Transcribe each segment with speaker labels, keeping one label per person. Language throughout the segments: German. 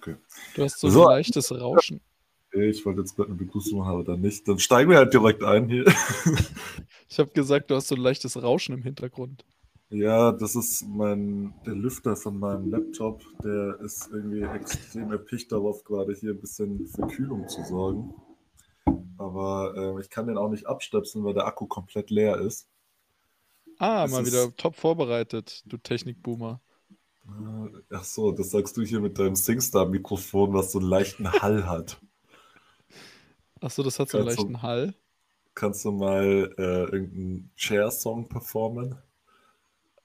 Speaker 1: Okay.
Speaker 2: Du hast so, so ein leichtes Rauschen.
Speaker 1: Ich wollte jetzt gerade eine Begrüßung machen, aber dann nicht. Dann steigen wir halt direkt ein hier.
Speaker 2: ich habe gesagt, du hast so ein leichtes Rauschen im Hintergrund.
Speaker 1: Ja, das ist mein, der Lüfter von meinem Laptop. Der ist irgendwie extrem erpicht darauf, gerade hier ein bisschen für Kühlung zu sorgen. Aber äh, ich kann den auch nicht abstöpseln, weil der Akku komplett leer ist.
Speaker 2: Ah, das mal wieder top vorbereitet, du Technikboomer.
Speaker 1: Äh, ach so, das sagst du hier mit deinem SingStar-Mikrofon, was so einen leichten Hall hat.
Speaker 2: Ach so, das hat so einen leichten du, Hall.
Speaker 1: Kannst du mal äh, irgendeinen Chair-Song performen?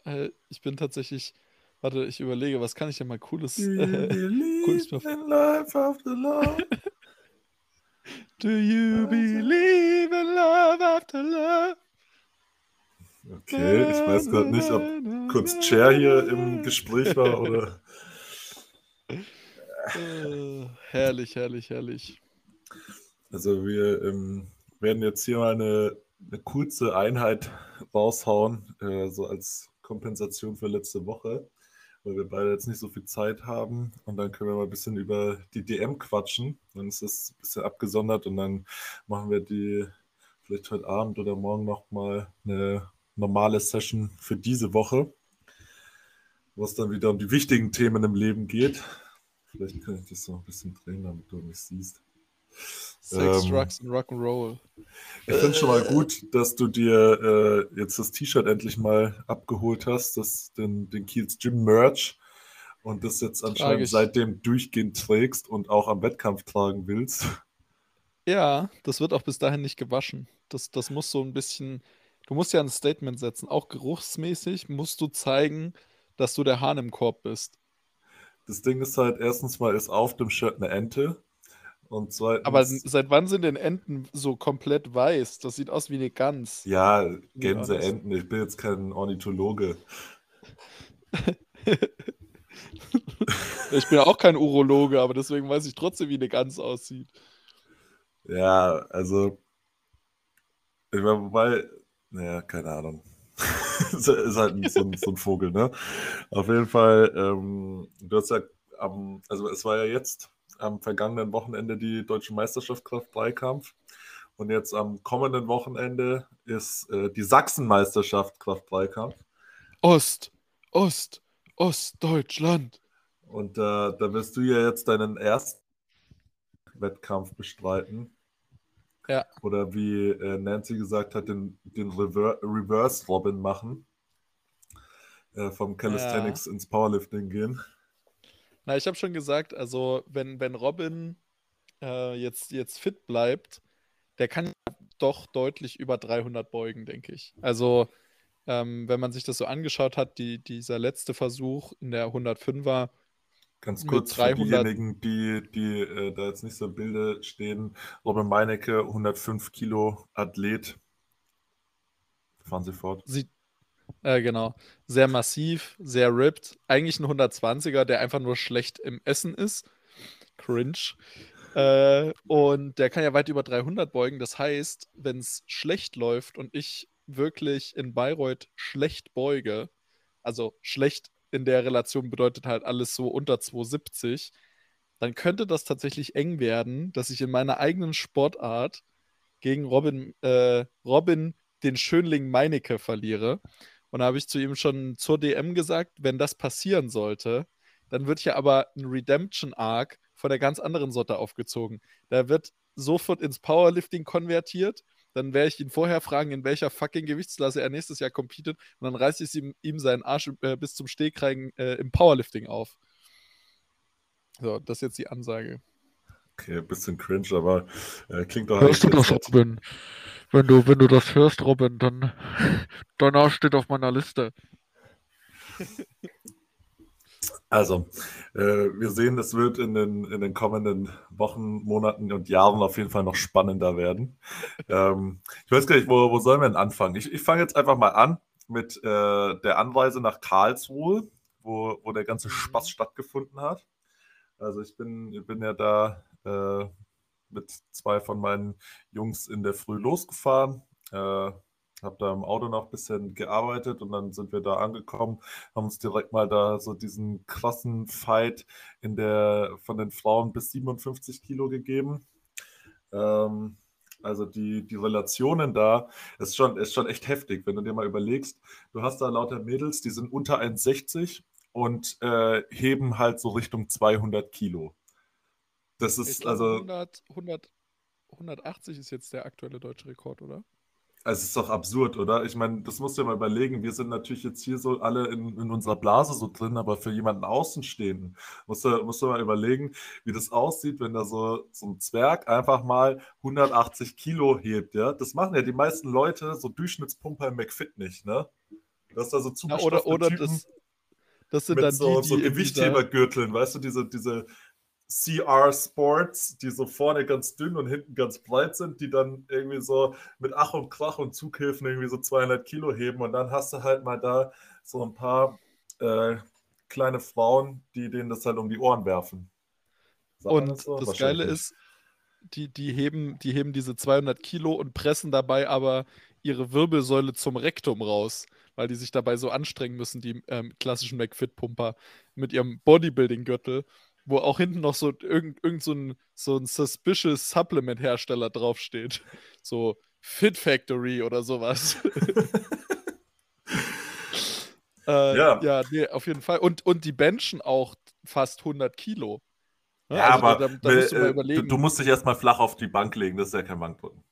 Speaker 2: Äh, ich bin tatsächlich. Warte, ich überlege, was kann ich denn mal cooles. Äh, cooles in life after love. Do you believe in love after love?
Speaker 1: Okay, ich weiß gerade nicht, ob kurz Chair hier im Gespräch war oder.
Speaker 2: Uh, herrlich, herrlich, herrlich.
Speaker 1: Also wir ähm, werden jetzt hier mal eine, eine kurze Einheit raushauen, äh, so als Kompensation für letzte Woche, weil wir beide jetzt nicht so viel Zeit haben. Und dann können wir mal ein bisschen über die DM quatschen. Dann ist das ein bisschen abgesondert und dann machen wir die vielleicht heute Abend oder morgen nochmal eine normale Session für diese Woche, wo es dann wieder um die wichtigen Themen im Leben geht. Vielleicht kann ich das so ein bisschen drehen, damit du mich siehst.
Speaker 2: Sex, ähm, Drugs und Rock'n'Roll.
Speaker 1: Ich finde es schon mal gut, dass du dir äh, jetzt das T-Shirt endlich mal abgeholt hast, das, den, den Kiels Gym Merch und das jetzt anscheinend seitdem durchgehend trägst und auch am Wettkampf tragen willst.
Speaker 2: Ja, das wird auch bis dahin nicht gewaschen. Das, das muss so ein bisschen, du musst ja ein Statement setzen. Auch geruchsmäßig musst du zeigen, dass du der Hahn im Korb bist.
Speaker 1: Das Ding ist halt, erstens mal ist auf dem Shirt eine Ente. Und zweitens,
Speaker 2: Aber seit wann sind denn Enten so komplett weiß? Das sieht aus wie eine Gans.
Speaker 1: Ja, Gänseenten. Ich bin jetzt kein Ornithologe.
Speaker 2: ich bin auch kein Urologe, aber deswegen weiß ich trotzdem, wie eine Gans aussieht.
Speaker 1: Ja, also. Ich meine, wobei. Naja, keine Ahnung. ist halt so ein, so ein, Vogel, ne? Auf jeden Fall, ähm, du hast ja am, also es war ja jetzt am vergangenen Wochenende die Deutsche Meisterschaft Kraft-3-Kampf. Und jetzt am kommenden Wochenende ist äh, die Sachsenmeisterschaft Kraft-3-Kampf.
Speaker 2: Ost, Ost, Ostdeutschland.
Speaker 1: Und äh, da wirst du ja jetzt deinen ersten Wettkampf bestreiten.
Speaker 2: Ja.
Speaker 1: Oder wie äh, Nancy gesagt hat, den, den Rever Reverse Robin machen. Äh, vom Calisthenics ja. ins Powerlifting gehen.
Speaker 2: Na, ich habe schon gesagt, also wenn, wenn Robin äh, jetzt, jetzt fit bleibt, der kann doch deutlich über 300 beugen, denke ich. Also ähm, wenn man sich das so angeschaut hat, die, dieser letzte Versuch in der 105er.
Speaker 1: Ganz kurz 300... für diejenigen, die, die äh, da jetzt nicht so im Bilde stehen. Robin Meinecke, 105 Kilo Athlet. Fahren Sie fort.
Speaker 2: Sieht, äh, genau. Sehr massiv, sehr ripped. Eigentlich ein 120er, der einfach nur schlecht im Essen ist. Cringe. Äh, und der kann ja weit über 300 beugen. Das heißt, wenn es schlecht läuft und ich wirklich in Bayreuth schlecht beuge, also schlecht in der Relation bedeutet halt alles so unter 270, dann könnte das tatsächlich eng werden, dass ich in meiner eigenen Sportart gegen Robin, äh, Robin den Schönling Meinecke verliere. Und da habe ich zu ihm schon zur DM gesagt, wenn das passieren sollte, dann wird hier aber ein Redemption-Arc von der ganz anderen Sorte aufgezogen. Da wird sofort ins Powerlifting konvertiert. Dann werde ich ihn vorher fragen, in welcher fucking Gewichtsklasse er nächstes Jahr competet. Und dann reiße ich ihm, ihm seinen Arsch äh, bis zum Stehkreigen äh, im Powerlifting auf. So, das ist jetzt die Ansage.
Speaker 1: Okay, ein bisschen cringe, aber äh, klingt doch
Speaker 2: Hörst du das, Robin? Wenn du, wenn du das hörst, Robin, dann danach steht auf meiner Liste.
Speaker 1: Also, äh, wir sehen, es wird in den, in den kommenden Wochen, Monaten und Jahren auf jeden Fall noch spannender werden. Ähm, ich weiß gar nicht, wo, wo sollen wir denn anfangen? Ich, ich fange jetzt einfach mal an mit äh, der Anreise nach Karlsruhe, wo, wo der ganze mhm. Spaß stattgefunden hat. Also ich bin, ich bin ja da äh, mit zwei von meinen Jungs in der Früh losgefahren. Habe da im Auto noch ein bisschen gearbeitet und dann sind wir da angekommen, haben uns direkt mal da so diesen krassen Fight in der von den Frauen bis 57 Kilo gegeben. Ähm, also die, die Relationen da ist schon, ist schon echt heftig, wenn du dir mal überlegst, du hast da lauter Mädels, die sind unter 1,60 und äh, heben halt so Richtung 200 Kilo. Das ist
Speaker 2: Ich
Speaker 1: also.
Speaker 2: 100, 100, 180 ist jetzt der aktuelle deutsche Rekord, oder?
Speaker 1: Es ist doch absurd, oder? Ich meine, das musst du dir mal überlegen. Wir sind natürlich jetzt hier so alle in, in unserer Blase so drin, aber für jemanden Außenstehenden musst du, musst du mal überlegen, wie das aussieht, wenn da so, so ein Zwerg einfach mal 180 Kilo hebt, ja? Das machen ja die meisten Leute, so Durchschnittspumper im McFit nicht, ne? Das ist da so
Speaker 2: Ja, oder, oder
Speaker 1: Typen
Speaker 2: das, das sind
Speaker 1: mit
Speaker 2: dann
Speaker 1: so,
Speaker 2: die,
Speaker 1: so
Speaker 2: die dieser,
Speaker 1: Gewichthebergürteln, weißt du, diese, diese CR Sports, die so vorne ganz dünn und hinten ganz breit sind, die dann irgendwie so mit Ach und Krach und Zughilfen irgendwie so 200 Kilo heben und dann hast du halt mal da so ein paar äh, kleine Frauen, die denen das halt um die Ohren werfen. Man
Speaker 2: und
Speaker 1: das so?
Speaker 2: das Geile ist, die, die, heben, die heben diese 200 Kilo und pressen dabei aber ihre Wirbelsäule zum Rektum raus, weil die sich dabei so anstrengen müssen, die ähm, klassischen McFit-Pumper mit ihrem Bodybuilding-Gürtel, wo auch hinten noch so irgend, irgend so ein, so ein suspicious Supplement-Hersteller draufsteht. So Fit Factory oder sowas. äh,
Speaker 1: Ja.
Speaker 2: ja, nee, auf jeden Fall. Und, und die benchen auch fast 100 Kilo.
Speaker 1: Ja,
Speaker 2: Also
Speaker 1: aber
Speaker 2: da, da musst du
Speaker 1: äh, du,
Speaker 2: überlegen.
Speaker 1: du musst dich erstmal flach auf die Bank legen, das ist ja kein Bankdrücken.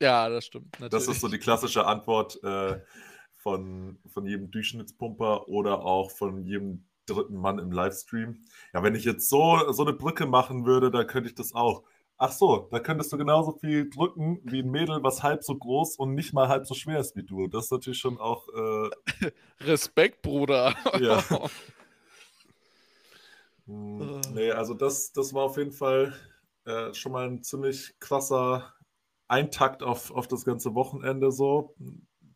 Speaker 2: Ja, das stimmt.
Speaker 1: Das
Speaker 2: Natürlich.
Speaker 1: ist so die klassische Antwort äh, von, von jedem Durchschnittspumper oder auch von jedem dritten Mann im Livestream. Ja, wenn ich jetzt so, so eine Brücke machen würde, dann könnte ich das auch. Ach so, da könntest du genauso viel drücken wie ein Mädel, was halb so groß und nicht mal halb so schwer ist wie du. Das ist natürlich schon auch. Äh,
Speaker 2: Respekt, Bruder.
Speaker 1: ja. Hm, nee, also das, das war auf jeden Fall äh, schon mal ein ziemlich krasser Eintakt auf, auf das ganze Wochenende so,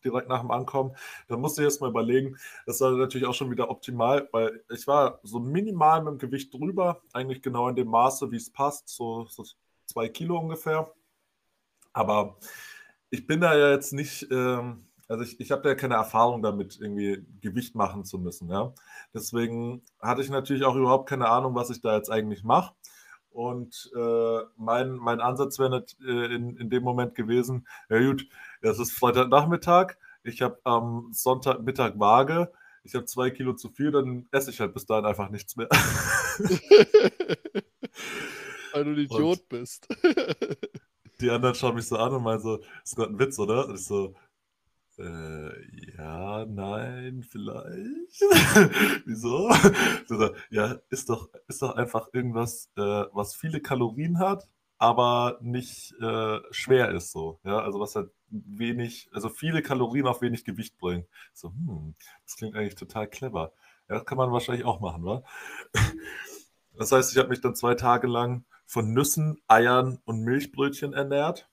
Speaker 1: direkt nach dem Ankommen. Da musste ich erst mal überlegen, das war natürlich auch schon wieder optimal, weil ich war so minimal mit dem Gewicht drüber, eigentlich genau in dem Maße, wie es passt, so, so zwei Kilo ungefähr. Aber ich bin da ja jetzt nicht, ähm, also ich, ich habe ja keine Erfahrung damit, irgendwie Gewicht machen zu müssen, ja. Deswegen hatte ich natürlich auch überhaupt keine Ahnung, was ich da jetzt eigentlich mache. Und äh, mein, mein Ansatz wäre nicht, äh, in, in dem Moment gewesen, ja gut, es ist Freitagnachmittag, ich habe am Sonntagmittag Waage, ich habe zwei Kilo zu viel, dann esse ich halt bis dahin einfach nichts mehr.
Speaker 2: Weil du ein
Speaker 1: Und
Speaker 2: Idiot bist.
Speaker 1: die anderen schauen mich so an und meinen so, ist gerade ein Witz, oder? Und ich so, äh, ja, nein, vielleicht. Wieso? So, so, ja, ist doch, ist doch einfach irgendwas, äh, was viele Kalorien hat, aber nicht äh, schwer ist so. Ja, also was halt wenig, also viele Kalorien auf wenig Gewicht bringt. So, hm, das klingt eigentlich total clever. Ja, das kann man wahrscheinlich auch machen, wa? Das heißt, ich habe mich dann zwei Tage lang von Nüssen, Eiern und Milchbrötchen ernährt.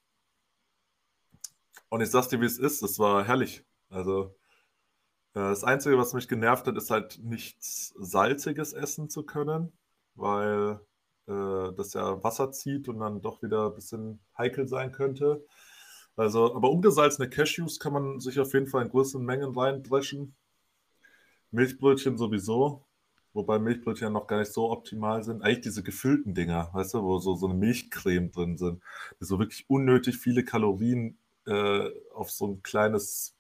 Speaker 1: Und ich sag's dir, wie es ist, es war herrlich. Also, äh, das Einzige, was mich genervt hat, ist halt nichts Salziges essen zu können, weil äh, das ja Wasser zieht und dann doch wieder ein bisschen heikel sein könnte. Also, aber ungesalzene Cashews kann man sich auf jeden Fall in größeren Mengen reindreschen. Milchbrötchen sowieso, wobei Milchbrötchen ja noch gar nicht so optimal sind. Eigentlich diese gefüllten Dinger, weißt du, wo so, so eine Milchcreme drin sind, die so wirklich unnötig viele Kalorien äh, auf so ein kleines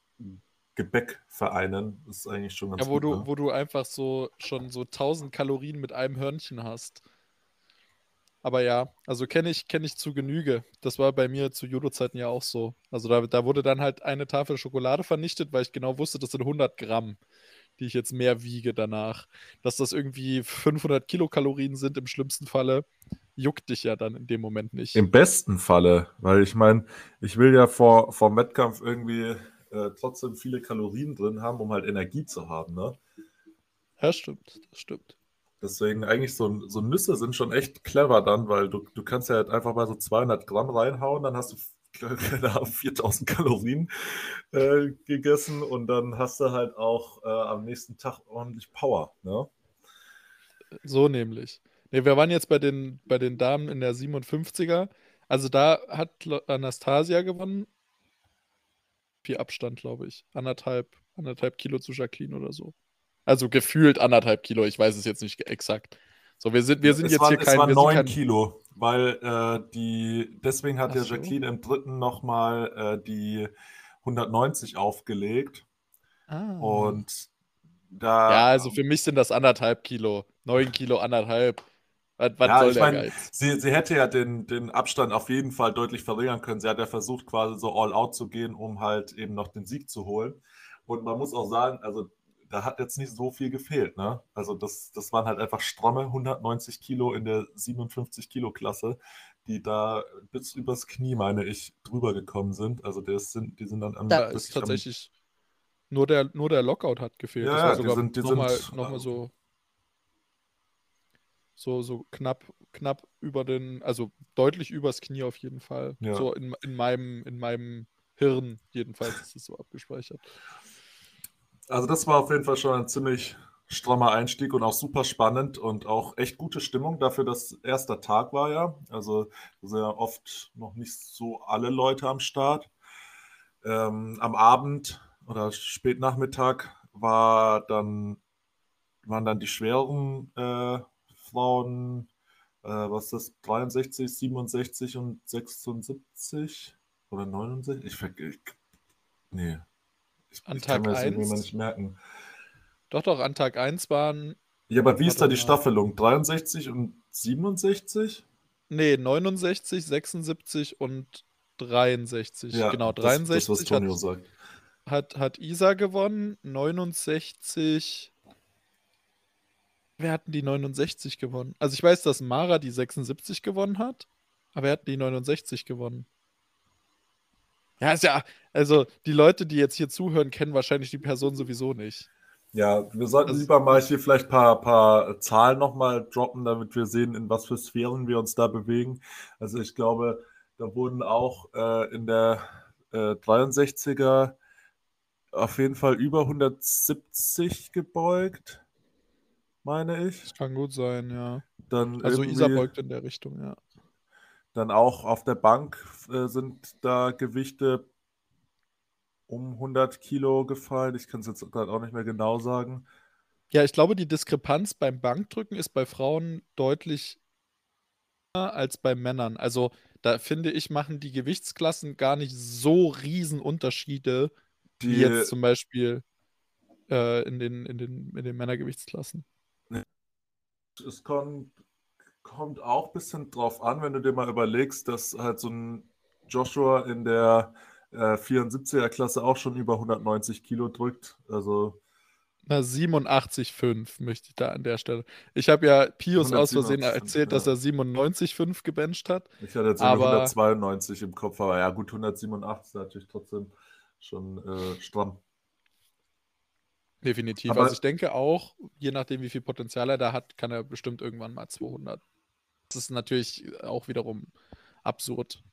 Speaker 1: Gebäck vereinen, ist eigentlich schon ganz
Speaker 2: Ja, wo
Speaker 1: gut.
Speaker 2: du,
Speaker 1: Ne?
Speaker 2: wo du einfach so schon so 1000 Kalorien mit einem Hörnchen hast. Aber ja, also kenne ich, kenn ich zu Genüge. Das war bei mir zu Judo-Zeiten ja auch so. Also da, da wurde dann halt eine Tafel Schokolade vernichtet, weil ich genau wusste, das sind 100 Gramm, die ich jetzt mehr wiege danach. Dass das irgendwie 500 Kilokalorien sind im schlimmsten Falle, juckt dich ja dann in dem Moment nicht.
Speaker 1: Im besten Falle, weil ich meine, ich will ja vor, vor dem Wettkampf irgendwie äh, trotzdem viele Kalorien drin haben, um halt Energie zu haben. Ne?
Speaker 2: Ja, stimmt, das stimmt.
Speaker 1: Deswegen eigentlich so, so Nüsse sind schon echt clever dann, weil du, du kannst ja halt einfach mal so 200 Gramm reinhauen, dann hast du keine Ahnung, 4000 Kalorien äh, gegessen und dann hast du halt auch äh, am nächsten Tag ordentlich Power. Ne?
Speaker 2: So nämlich. Nee, wir waren jetzt bei den, bei den Damen in der 57er. Also da hat Anastasia gewonnen. viel Abstand, glaube ich. Anderthalb, anderthalb Kilo zu Jacqueline oder so. Also gefühlt anderthalb Kilo, ich weiß es jetzt nicht exakt. So, wir sind, wir sind
Speaker 1: es
Speaker 2: jetzt
Speaker 1: waren,
Speaker 2: hier kein.
Speaker 1: Es waren
Speaker 2: wir
Speaker 1: neun
Speaker 2: kein,
Speaker 1: Kilo, weil äh, die, deswegen hat
Speaker 2: Ach
Speaker 1: ja
Speaker 2: so.
Speaker 1: Jacqueline im dritten nochmal äh, die 190 aufgelegt.
Speaker 2: Ah.
Speaker 1: Und da.
Speaker 2: ja, also für mich sind das anderthalb Kilo. Neun Kilo, anderthalb. Was, was
Speaker 1: Ja,
Speaker 2: soll
Speaker 1: ich
Speaker 2: der
Speaker 1: meine,
Speaker 2: Geiz?
Speaker 1: sie, sie hätte ja den, den Abstand auf jeden Fall deutlich verringern können. Sie hat ja versucht, quasi so all out zu gehen, um halt eben noch den Sieg zu holen. Und man muss auch sagen, also da hat jetzt nicht so viel gefehlt. Ne? Also das, das waren halt einfach stramme 190 Kilo in der 57 Kilo Klasse, die da bis übers Knie, meine ich, drüber gekommen sind. Also das sind, die sind dann am,
Speaker 2: Da ist
Speaker 1: wirklich am-
Speaker 2: tatsächlich nur der, nur der Lockout hat gefehlt.
Speaker 1: Ja,
Speaker 2: das war
Speaker 1: die sind- die
Speaker 2: nochmal
Speaker 1: sind,
Speaker 2: noch mal
Speaker 1: äh,
Speaker 2: so, so, so knapp, knapp über den, also deutlich übers Knie auf jeden Fall.
Speaker 1: Ja.
Speaker 2: So in, in, meinem, in meinem Hirn jedenfalls ist es so abgespeichert.
Speaker 1: Also das war auf jeden Fall schon ein ziemlich strammer Einstieg und auch super spannend und auch echt gute Stimmung dafür, dass erster Tag war ja. Also ja oft noch nicht so alle Leute am Start. Ähm, am Abend oder Spätnachmittag war dann, waren dann die schweren äh, Frauen, äh, was ist das, 63, 67 und 76 oder 69? Ich vergesse. Nee. Ich,
Speaker 2: An
Speaker 1: ich kann mir
Speaker 2: Tag
Speaker 1: das irgendwie mal
Speaker 2: eins?
Speaker 1: nicht merken.
Speaker 2: Doch, doch, an Tag 1 waren,
Speaker 1: Ja, aber wie ist da die
Speaker 2: mal.
Speaker 1: Staffelung? 63 und 67?
Speaker 2: nee, 69, 76 und 63.
Speaker 1: Ja,
Speaker 2: genau,
Speaker 1: das, das,
Speaker 2: 63
Speaker 1: was Tonio
Speaker 2: hat,
Speaker 1: sagt.
Speaker 2: hat, hat Isa gewonnen, 69. Wer hatten die 69 gewonnen? Also ich weiß, dass Mara die 76 gewonnen hat, aber wer hat die 69 gewonnen? Ja, ist ja, also die Leute, die jetzt hier zuhören, kennen wahrscheinlich die Person sowieso nicht.
Speaker 1: Ja, wir sollten
Speaker 2: Das-
Speaker 1: lieber mal hier vielleicht ein paar, paar Zahlen nochmal droppen, damit wir sehen, in was für Sphären wir uns da bewegen. Also ich glaube, da wurden auch äh, in der äh, 63er auf jeden Fall über 170 gebeugt, meine ich.
Speaker 2: Das kann gut sein, ja.
Speaker 1: Dann
Speaker 2: Also Isa beugt in der Richtung, ja.
Speaker 1: Dann auch auf der Bank äh, sind da Gewichte um 100 Kilo gefallen. Ich kann es jetzt gerade auch nicht mehr genau sagen.
Speaker 2: Ja, ich glaube, die Diskrepanz beim Bankdrücken ist bei Frauen deutlich höher als bei Männern. Also da finde ich, machen die Gewichtsklassen gar nicht so riesen Unterschiede wie
Speaker 1: Die,
Speaker 2: jetzt zum Beispiel äh, in den, in den, in den Männergewichtsklassen.
Speaker 1: es kommt, kommt auch ein bisschen drauf an, wenn du dir mal überlegst, dass halt so ein Joshua in der äh, 74er-Klasse auch schon über 190 Kilo drückt. Also
Speaker 2: Na, 87,5 möchte ich da an der Stelle. Ich habe ja Pius aus Versehen
Speaker 1: 187,5,
Speaker 2: erzählt, dass
Speaker 1: ja.
Speaker 2: er 97,5 gebencht hat.
Speaker 1: ich hatte jetzt
Speaker 2: Aber-
Speaker 1: nur 192 im Kopf, aber ja gut, 187 ist natürlich trotzdem schon äh, stramm.
Speaker 2: Definitiv.
Speaker 1: Aber-
Speaker 2: also ich denke auch, je nachdem, wie viel Potenzial er da hat, kann er bestimmt irgendwann mal 200. Das ist natürlich auch wiederum absurd.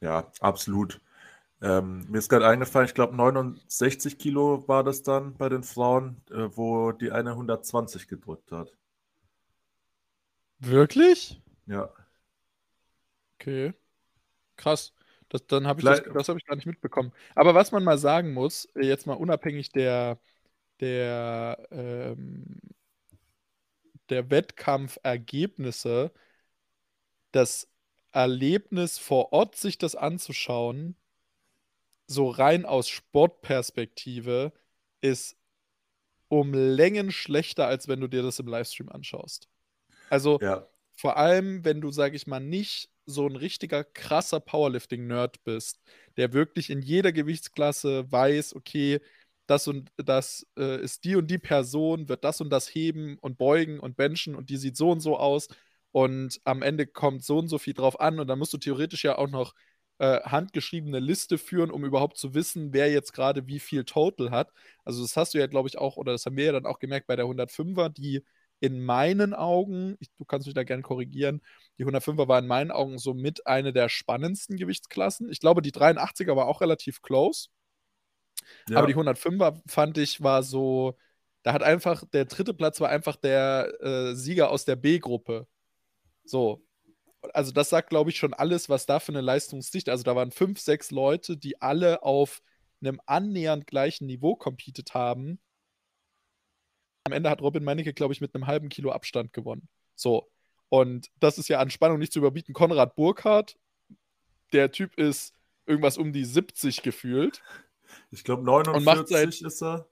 Speaker 1: Ja, absolut. Ähm, mir ist gerade eingefallen, ich glaube 69 Kilo war das dann bei den Frauen, äh, wo die eine 120 gedrückt hat.
Speaker 2: Wirklich?
Speaker 1: Ja,
Speaker 2: Okay. Krass. Das, dann habe ich das,
Speaker 1: Vielleicht-
Speaker 2: das habe ich gar nicht mitbekommen. Aber was man mal sagen muss, jetzt mal unabhängig der, der, ähm, der Wettkampfergebnisse, das Erlebnis vor Ort, sich das anzuschauen, so rein aus Sportperspektive, ist um Längen schlechter, als wenn du dir das im Livestream anschaust. Also
Speaker 1: ja,
Speaker 2: vor allem, wenn du, sag ich mal, nicht so ein richtiger krasser Powerlifting-Nerd bist, der wirklich in jeder Gewichtsklasse weiß, okay, das und das äh, ist die und die Person, wird das und das heben und beugen und benchen und die sieht so und so aus und am Ende kommt so und so viel drauf an und dann musst du theoretisch ja auch noch äh, handgeschriebene Liste führen, um überhaupt zu wissen, wer jetzt gerade wie viel Total hat. Also das hast du ja, glaube ich, auch, oder das haben wir ja dann auch gemerkt bei der 105er, die in meinen Augen, ich, du kannst mich da gerne korrigieren, die 105er war in meinen Augen so mit eine der spannendsten Gewichtsklassen. Ich glaube, die 83er war auch relativ close.
Speaker 1: Ja.
Speaker 2: Aber die 105er fand ich war so, da hat einfach, der dritte Platz war einfach der äh, Sieger aus der B-Gruppe. So. Also das sagt, glaube ich, schon alles, was da für eine Leistungsdichte, also da waren fünf, sechs Leute, die alle auf einem annähernd gleichen Niveau competed haben. Am Ende hat Robin Meinecke, glaube ich, mit einem halben Kilo Abstand gewonnen. So. Und das ist ja an Spannung nicht zu überbieten. Konrad Burkhardt, der Typ ist irgendwas um die 70 gefühlt.
Speaker 1: Ich glaube 49 seit, ist er.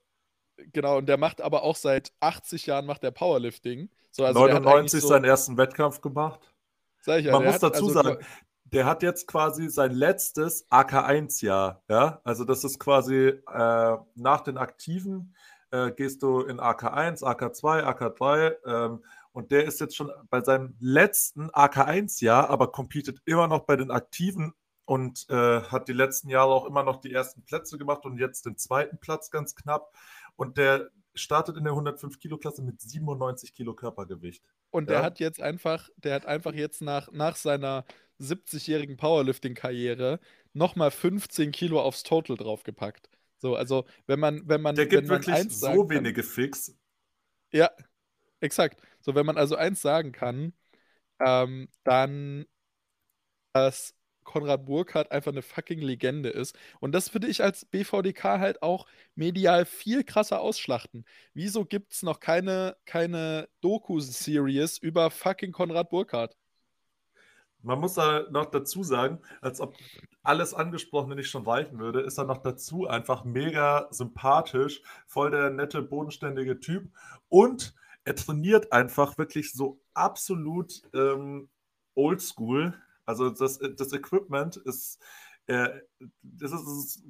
Speaker 2: Genau, und der macht aber auch seit 80 Jahren macht der Powerlifting.
Speaker 1: So, also 99 so, seinen ersten Wettkampf gemacht. Sag ich ja, Man muss dazu also, sagen, der hat jetzt quasi sein letztes AK1-Jahr. Ja? Also das ist quasi äh, nach den Aktiven äh, gehst du in AK1, AK2, AK3 ähm, und der ist jetzt schon bei seinem letzten AK1-Jahr, aber competet immer noch bei den Aktiven und äh, hat die letzten Jahre auch immer noch die ersten Plätze gemacht und jetzt den zweiten Platz ganz knapp. Und der startet in der 105-Kilo-Klasse mit 97 Kilo Körpergewicht.
Speaker 2: Und der ja? hat jetzt einfach, der hat einfach jetzt nach, nach seiner 70-jährigen Powerlifting-Karriere nochmal 15 Kilo aufs Total draufgepackt. So, also wenn man, wenn man.
Speaker 1: Der gibt
Speaker 2: wenn
Speaker 1: wirklich so wenige Fix.
Speaker 2: Ja, exakt. So, wenn man also eins sagen kann, ähm, dann, dass Konrad Burkhardt einfach eine fucking Legende ist. Und das würde ich als BVDK halt auch medial viel krasser ausschlachten. Wieso gibt es noch keine, keine Doku-Series über fucking Konrad Burkhardt?
Speaker 1: Man muss da noch dazu sagen, als ob alles Angesprochene nicht schon reichen würde, ist er noch dazu einfach mega sympathisch, voll der nette, bodenständige Typ und er trainiert einfach wirklich so absolut ähm, oldschool also das, äh, das Equipment ist, äh, das ist, ist,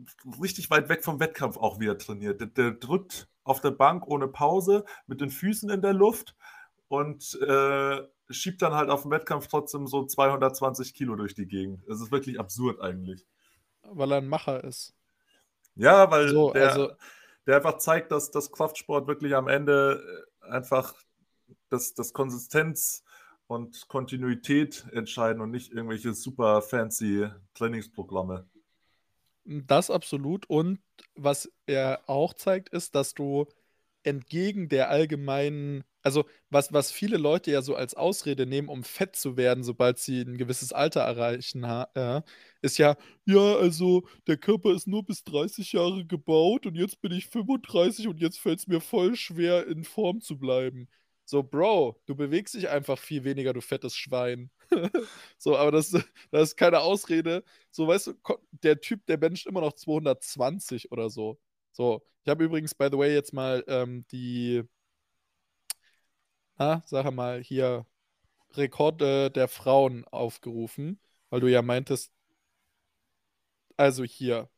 Speaker 1: richtig weit weg vom Wettkampf auch wieder trainiert. Der, der, drückt auf der Bank ohne Pause mit den Füßen in der Luft und äh, schiebt dann halt auf dem Wettkampf trotzdem so 220 Kilo durch die Gegend. Das ist wirklich absurd eigentlich.
Speaker 2: Weil er ein Macher ist.
Speaker 1: Ja, weil so, der, also, der einfach zeigt, dass das Kraftsport wirklich am Ende äh, einfach das, das Konsistenz und Kontinuität entscheiden und nicht irgendwelche super fancy Trainingsprogramme.
Speaker 2: Das absolut. Und was er auch zeigt, ist, dass du entgegen der allgemeinen, also was, was viele Leute ja so als Ausrede nehmen, um fett zu werden, sobald sie ein gewisses Alter erreichen, äh, ist ja, ja, also der Körper ist nur bis 30 Jahre gebaut und jetzt bin ich 35 und jetzt fällt es mir voll schwer, in Form zu bleiben. So, Bro, du bewegst dich einfach viel weniger, du fettes Schwein. so, aber das, das ist keine Ausrede. So, weißt du, der Typ, der bencht immer noch 220 oder so. So, ich habe übrigens, by the way, jetzt mal ähm, die, na, sag mal, hier Rekorde der Frauen aufgerufen, weil du ja meintest, also hier,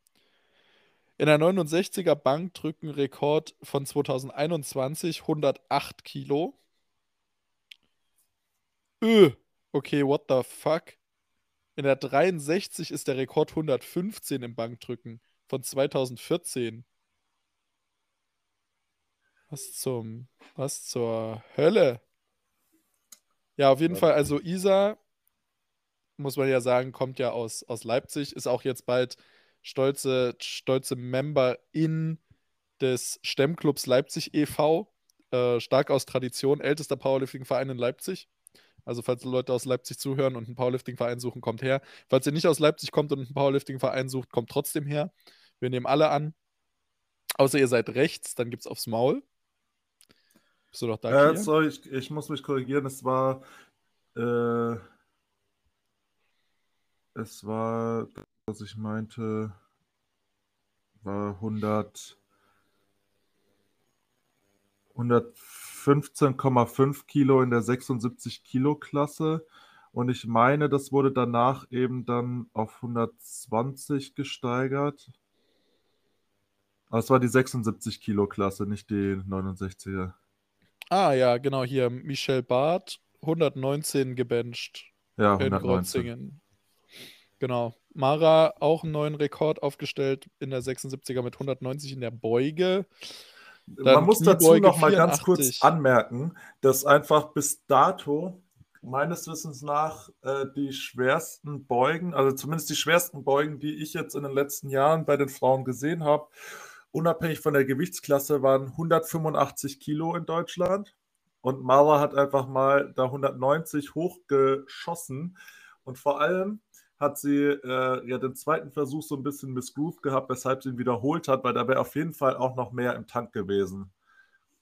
Speaker 2: in der 69er Bank drücken Rekord von 2021 108 Kilo. Öh, okay, what the fuck? In der 63 ist der Rekord 115 im Bankdrücken von 2014. Was zum, was zur Hölle? Ja, auf jeden ja. Fall, also Isa, muss man ja sagen, kommt ja aus, aus Leipzig, ist auch jetzt bald stolze, stolze Member in des Stemmclubs Leipzig e.V., äh, stark aus Tradition, ältester Powerlifting-Verein in Leipzig. Also falls Leute aus Leipzig zuhören und einen Powerlifting-Verein suchen, kommt her. Falls ihr nicht aus Leipzig kommt und einen Powerlifting-Verein sucht, kommt trotzdem her. Wir nehmen alle an. Außer ihr seid rechts, dann gibt es aufs Maul.
Speaker 1: Bist du doch da? Äh, sorry, ich, ich, muss mich korrigieren. Es war. Äh, es war, was ich meinte, war 100. 100. 15,5 Kilo in der 76 Kilo Klasse. Und ich meine, das wurde danach eben dann auf 120 gesteigert. Aber es war die 76 Kilo Klasse, nicht die 69er.
Speaker 2: Ah ja, genau, hier Michel Barth, 119 gebencht.
Speaker 1: Ja, 119.
Speaker 2: Genau. Mara auch einen neuen Rekord aufgestellt in der 76er mit 190 in der Beuge.
Speaker 1: Dann Man muss dazu noch mal ganz kurz anmerken, dass einfach bis dato meines Wissens nach äh, die schwersten Beugen, also zumindest die schwersten Beugen, die ich jetzt in den letzten Jahren bei den Frauen gesehen habe, unabhängig von der Gewichtsklasse, waren 185 Kilo in Deutschland. Und Mara hat einfach mal da 190 hochgeschossen. Und vor allem hat sie äh, ja den zweiten Versuch so ein bisschen missgrooved gehabt, weshalb sie ihn wiederholt hat, weil da wäre auf jeden Fall auch noch mehr im Tank gewesen.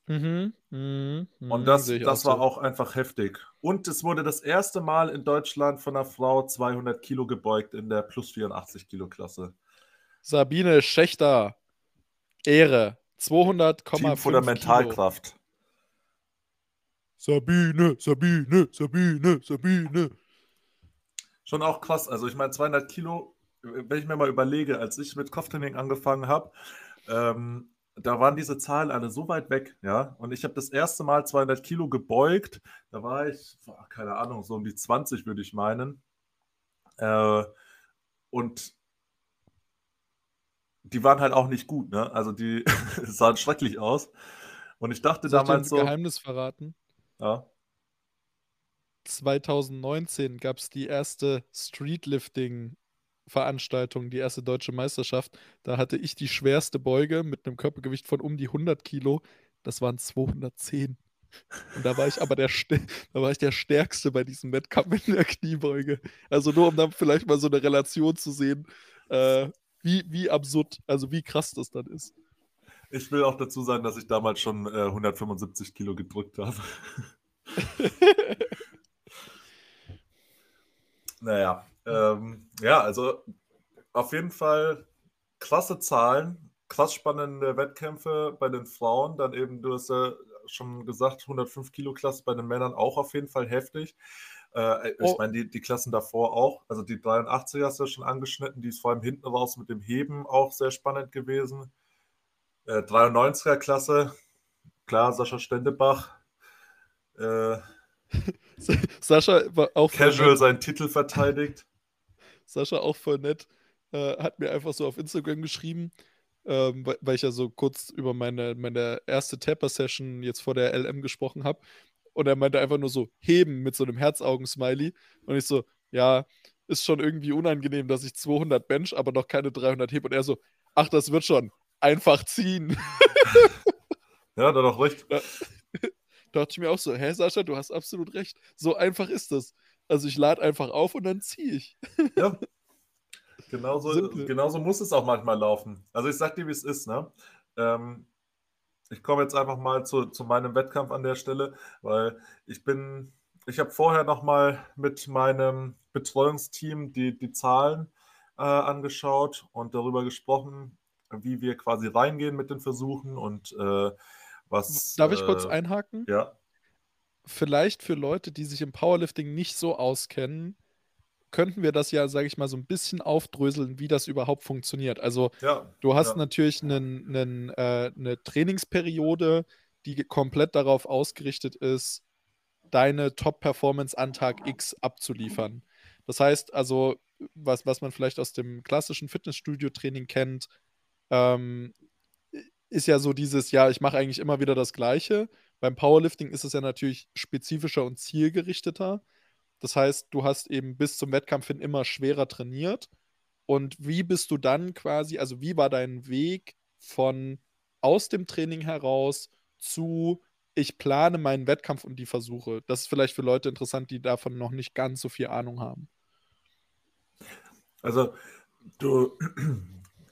Speaker 2: Mhm, mhm,
Speaker 1: Und
Speaker 2: mhm,
Speaker 1: das, das
Speaker 2: auch
Speaker 1: war
Speaker 2: so.
Speaker 1: auch einfach heftig. Und es wurde das erste Mal in Deutschland von einer Frau 200 Kilo gebeugt in der plus 84 Kilo Klasse.
Speaker 2: Sabine Schächter, Ehre, 200,5
Speaker 1: Team
Speaker 2: Kilo.
Speaker 1: Fundamentalkraft.
Speaker 2: Sabine, Sabine, Sabine, Sabine.
Speaker 1: Schon auch krass. Also ich meine 200 Kilo, wenn ich mir mal überlege, als ich mit Kopftraining angefangen habe, ähm, da waren diese Zahlen alle so weit weg, ja. Und ich habe das erste Mal 200 Kilo gebeugt. Da war ich, boah, keine Ahnung, so um die 20 würde ich meinen. Äh, und die waren halt auch nicht gut, ne? Also die sahen schrecklich aus. Und ich dachte
Speaker 2: Soll ich dir ein
Speaker 1: damals so,
Speaker 2: Geheimnis verraten?
Speaker 1: ja,
Speaker 2: 2019 gab es die erste Streetlifting-Veranstaltung, die erste deutsche Meisterschaft. Da hatte ich die schwerste Beuge mit einem Körpergewicht von um die 100 Kilo. Das waren 210. Und da war ich aber der, da war ich der Stärkste bei diesem Wettkampf in der Kniebeuge. Also nur um dann vielleicht mal so eine Relation zu sehen, äh, wie, wie absurd, also wie krass das dann ist.
Speaker 1: ich will auch dazu sagen, dass ich damals schon äh, 175 Kilo gedrückt habe. Naja, ähm, ja, also auf jeden Fall klasse Zahlen, krass spannende Wettkämpfe bei den Frauen. Dann eben, du hast ja schon gesagt, 105 Kilo Klasse bei den Männern auch auf jeden Fall heftig. Äh, ich
Speaker 2: Oh.
Speaker 1: meine, die, die Klassen davor auch. Also die 83er hast du ja schon angeschnitten, die ist vor allem hinten raus mit dem Heben auch sehr spannend gewesen. Äh, 93er Klasse, klar, Sascha Stendebach. Äh,
Speaker 2: Sascha war auch
Speaker 1: casual seinen Titel verteidigt.
Speaker 2: Sascha auch voll nett. Äh, hat mir einfach so auf Instagram geschrieben, ähm, weil, weil ich ja so kurz über meine, meine erste Tapper-Session jetzt vor der LM gesprochen habe. Und er meinte einfach nur so, heben mit so einem Herzaugen-Smiley. Und ich so, ja, ist schon irgendwie unangenehm, dass ich 200 bench, aber noch keine 300 heb. Und er so, ach, das wird schon. Einfach ziehen.
Speaker 1: Ja, er doch recht.
Speaker 2: Da dachte ich mir auch so, hä, Sascha, du hast absolut recht. So einfach ist das. Also ich lade einfach auf und dann ziehe ich.
Speaker 1: Ja. Genauso, genauso muss es auch manchmal laufen. Also ich sag dir, wie es ist, ne? Ähm, ich komme jetzt einfach mal zu, zu meinem Wettkampf an der Stelle, weil ich bin, ich habe vorher nochmal mit meinem Betreuungsteam die, die Zahlen äh, angeschaut und darüber gesprochen, wie wir quasi reingehen mit den Versuchen und äh, was.
Speaker 2: Darf ich kurz
Speaker 1: äh,
Speaker 2: einhaken?
Speaker 1: Ja,
Speaker 2: vielleicht für Leute, die sich im Powerlifting nicht so auskennen, könnten wir das ja, sage ich mal, so ein bisschen aufdröseln, wie das überhaupt funktioniert. Also
Speaker 1: ja.
Speaker 2: du hast
Speaker 1: ja.
Speaker 2: natürlich einen, einen, äh, eine Trainingsperiode, die komplett darauf ausgerichtet ist, deine Top-Performance an Tag X abzuliefern. Das heißt also, was, was man vielleicht aus dem klassischen Fitnessstudio-Training kennt, ähm, ist ja so dieses, ja, ich mache eigentlich immer wieder das Gleiche. Beim Powerlifting ist es ja natürlich spezifischer und zielgerichteter. Das heißt, du hast eben bis zum Wettkampf hin immer schwerer trainiert. Und wie bist du dann quasi, also wie war dein Weg von aus dem Training heraus zu, ich plane meinen Wettkampf und die Versuche? Das ist vielleicht für Leute interessant, die davon noch nicht ganz so viel Ahnung haben.
Speaker 1: Also du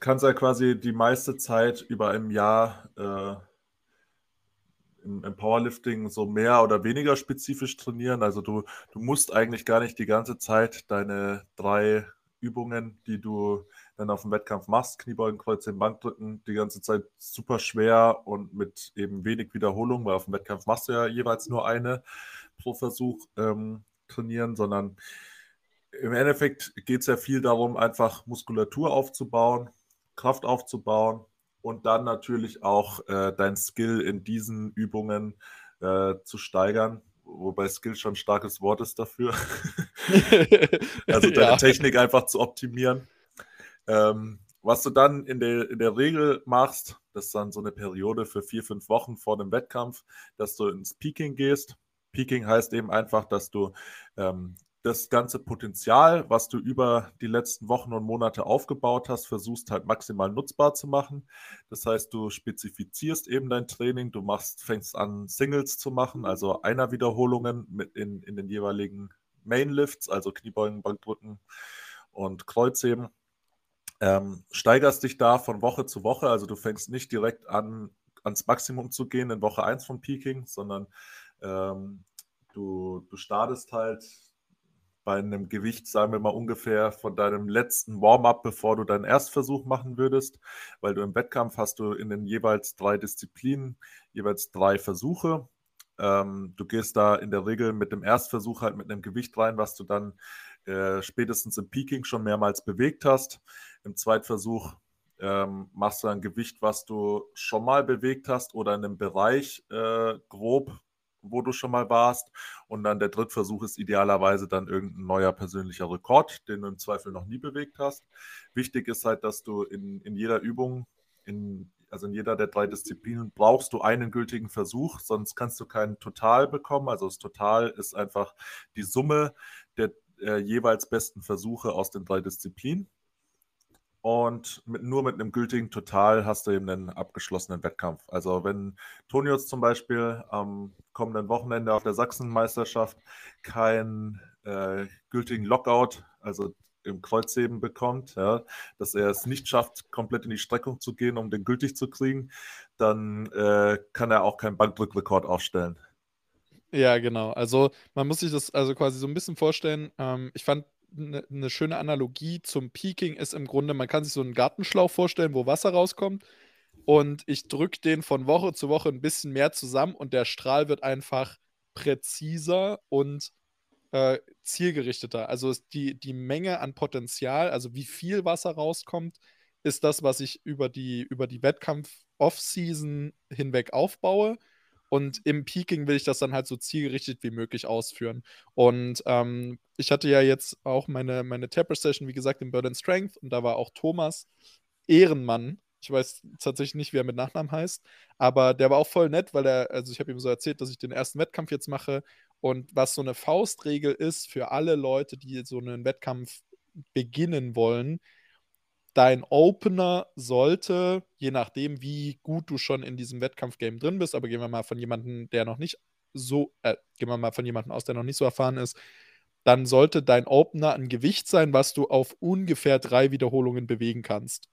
Speaker 1: kannst ja quasi die meiste Zeit über ein Jahr äh, im, im Powerlifting so mehr oder weniger spezifisch trainieren. Also du, du musst eigentlich gar nicht die ganze Zeit deine drei Übungen, die du dann auf dem Wettkampf machst, Kniebeugen, Kreuzheben, Bankdrücken, die ganze Zeit super schwer und mit eben wenig Wiederholung, weil auf dem Wettkampf machst du ja jeweils nur eine pro Versuch ähm, trainieren, sondern im Endeffekt geht es ja viel darum, einfach Muskulatur aufzubauen, Kraft aufzubauen und dann natürlich auch äh, dein Skill in diesen Übungen äh, zu steigern. Wobei Skill schon ein starkes Wort ist dafür. also deine
Speaker 2: Ja.
Speaker 1: Technik einfach zu optimieren. Ähm, was du dann in der, in der Regel machst, das ist dann so eine Periode für vier, fünf Wochen vor dem Wettkampf, dass du ins Peaking gehst. Peaking heißt eben einfach, dass du ähm, das ganze Potenzial, was du über die letzten Wochen und Monate aufgebaut hast, versuchst halt maximal nutzbar zu machen. Das heißt, du spezifizierst eben dein Training, du machst, fängst an, Singles zu machen, also Einer-Wiederholungen mit in, in den jeweiligen Mainlifts, also Kniebeugen, Bankdrücken und Kreuzheben. Ähm, steigerst dich da von Woche zu Woche, also du fängst nicht direkt an, ans Maximum zu gehen in Woche 1 von Peaking, sondern ähm, du, du startest halt bei einem Gewicht, sagen wir mal ungefähr von deinem letzten Warm-up, bevor du deinen Erstversuch machen würdest, weil du im Wettkampf hast du in den jeweils drei Disziplinen jeweils drei Versuche. Ähm, du gehst da in der Regel mit dem Erstversuch halt mit einem Gewicht rein, was du dann äh, spätestens im Peaking schon mehrmals bewegt hast. Im Zweitversuch ähm, machst du ein Gewicht, was du schon mal bewegt hast oder in einem Bereich äh, grob wo du schon mal warst. Und dann der Drittversuch ist idealerweise dann irgendein neuer persönlicher Rekord, den du im Zweifel noch nie bewegt hast. Wichtig ist halt, dass du in, in jeder Übung, in, also in jeder der drei Disziplinen, brauchst du einen gültigen Versuch, sonst kannst du keinen Total bekommen. Also das Total ist einfach die Summe der äh, jeweils besten Versuche aus den drei Disziplinen. Und mit, nur mit einem gültigen Total hast du eben einen abgeschlossenen Wettkampf. Also wenn Tonius zum Beispiel am kommenden Wochenende auf der Sachsenmeisterschaft keinen äh, gültigen Lockout, also im Kreuzheben bekommt, ja, dass er es nicht schafft, komplett in die Streckung zu gehen, um den gültig zu kriegen, dann äh, kann er auch keinen Bankdrückrekord aufstellen.
Speaker 2: Ja, genau. Also man muss sich das also quasi so ein bisschen vorstellen. Ähm, ich fand eine ne schöne Analogie zum Peaking ist im Grunde, man kann sich so einen Gartenschlauch vorstellen, wo Wasser rauskommt. Und ich drücke den von Woche zu Woche ein bisschen mehr zusammen und der Strahl wird einfach präziser und äh, zielgerichteter. Also die, die Menge an Potenzial, also wie viel Wasser rauskommt, ist das, was ich über die, über die Wettkampf-Off-Season hinweg aufbaue. Und im Peaking will ich das dann halt so zielgerichtet wie möglich ausführen. Und ähm, ich hatte ja jetzt auch meine, meine Tapper-Session, wie gesagt, im Burden Strength. Und da war auch Thomas Ehrenmann. Ich weiß tatsächlich nicht, wie er mit Nachnamen heißt. Aber der war auch voll nett, weil er, also ich habe ihm so erzählt, dass ich den ersten Wettkampf jetzt mache. Und was so eine Faustregel ist für alle Leute, die so einen Wettkampf beginnen wollen, dein Opener sollte, je nachdem, wie gut du schon in diesem Wettkampfgame drin bist, aber gehen wir mal von jemandem, der noch nicht so, äh, gehen wir mal von jemandem aus, der noch nicht so erfahren ist, dann sollte dein Opener ein Gewicht sein, was du auf ungefähr drei Wiederholungen bewegen kannst.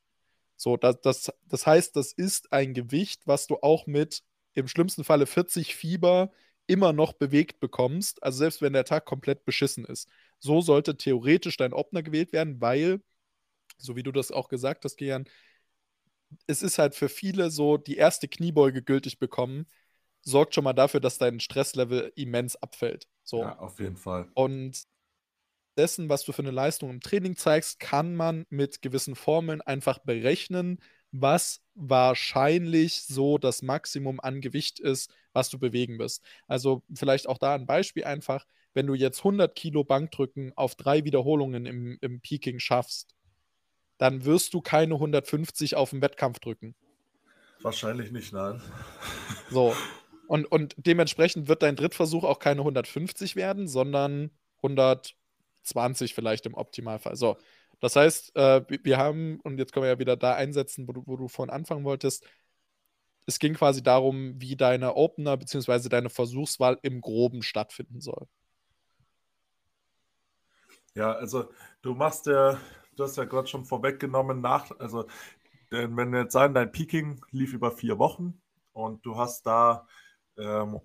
Speaker 2: So, das, das, das heißt, das ist ein Gewicht, was du auch mit im schlimmsten Falle 40 Fieber immer noch bewegt bekommst, also selbst wenn der Tag komplett beschissen ist. So sollte theoretisch dein Opener gewählt werden, weil so wie du das auch gesagt hast, Gian, es ist halt für viele so, die erste Kniebeuge gültig bekommen, sorgt schon mal dafür, dass dein Stresslevel immens abfällt. So.
Speaker 1: Ja, auf jeden Fall.
Speaker 2: Und dessen, was du für eine Leistung im Training zeigst, kann man mit gewissen Formeln einfach berechnen, was wahrscheinlich so das Maximum an Gewicht ist, was du bewegen wirst. Also vielleicht auch da ein Beispiel einfach, wenn du jetzt 100 Kilo Bankdrücken auf drei Wiederholungen im, im Peaking schaffst, dann wirst du keine 150 auf dem Wettkampf drücken.
Speaker 1: Wahrscheinlich nicht, nein.
Speaker 2: So. Und, und dementsprechend wird dein Drittversuch auch keine 150 werden, sondern 120 vielleicht im Optimalfall. So. Das heißt, äh, wir haben, und jetzt können wir ja wieder da einsetzen, wo du, wo du vorhin anfangen wolltest. Es ging quasi darum, wie deine Opener bzw. deine Versuchswahl im Groben stattfinden soll.
Speaker 1: Ja, also du machst ja du hast ja gerade schon vorweggenommen, nach, also denn wenn wir jetzt sagen, dein Peaking lief über vier Wochen und du hast da ähm,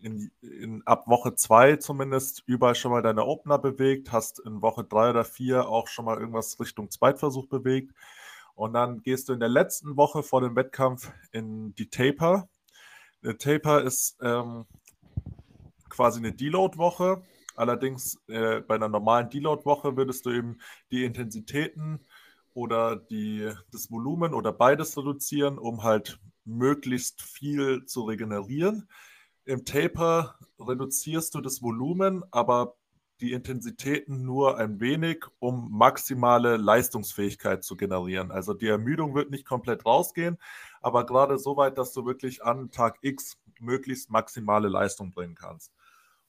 Speaker 1: in, in, ab Woche zwei zumindest überall schon mal deine Opener bewegt, hast in Woche drei oder vier auch schon mal irgendwas Richtung Zweitversuch bewegt. Und dann gehst du in der letzten Woche vor dem Wettkampf in die Taper. Eine Taper ist ähm, quasi eine Deload-Woche. Allerdings äh, bei einer normalen Deload-Woche würdest du eben die Intensitäten oder die, das Volumen oder beides reduzieren, um halt möglichst viel zu regenerieren. Im Taper reduzierst du das Volumen, aber die Intensitäten nur ein wenig, um maximale Leistungsfähigkeit zu generieren. Also die Ermüdung wird nicht komplett rausgehen, aber gerade so weit, dass du wirklich an Tag X möglichst maximale Leistung bringen kannst.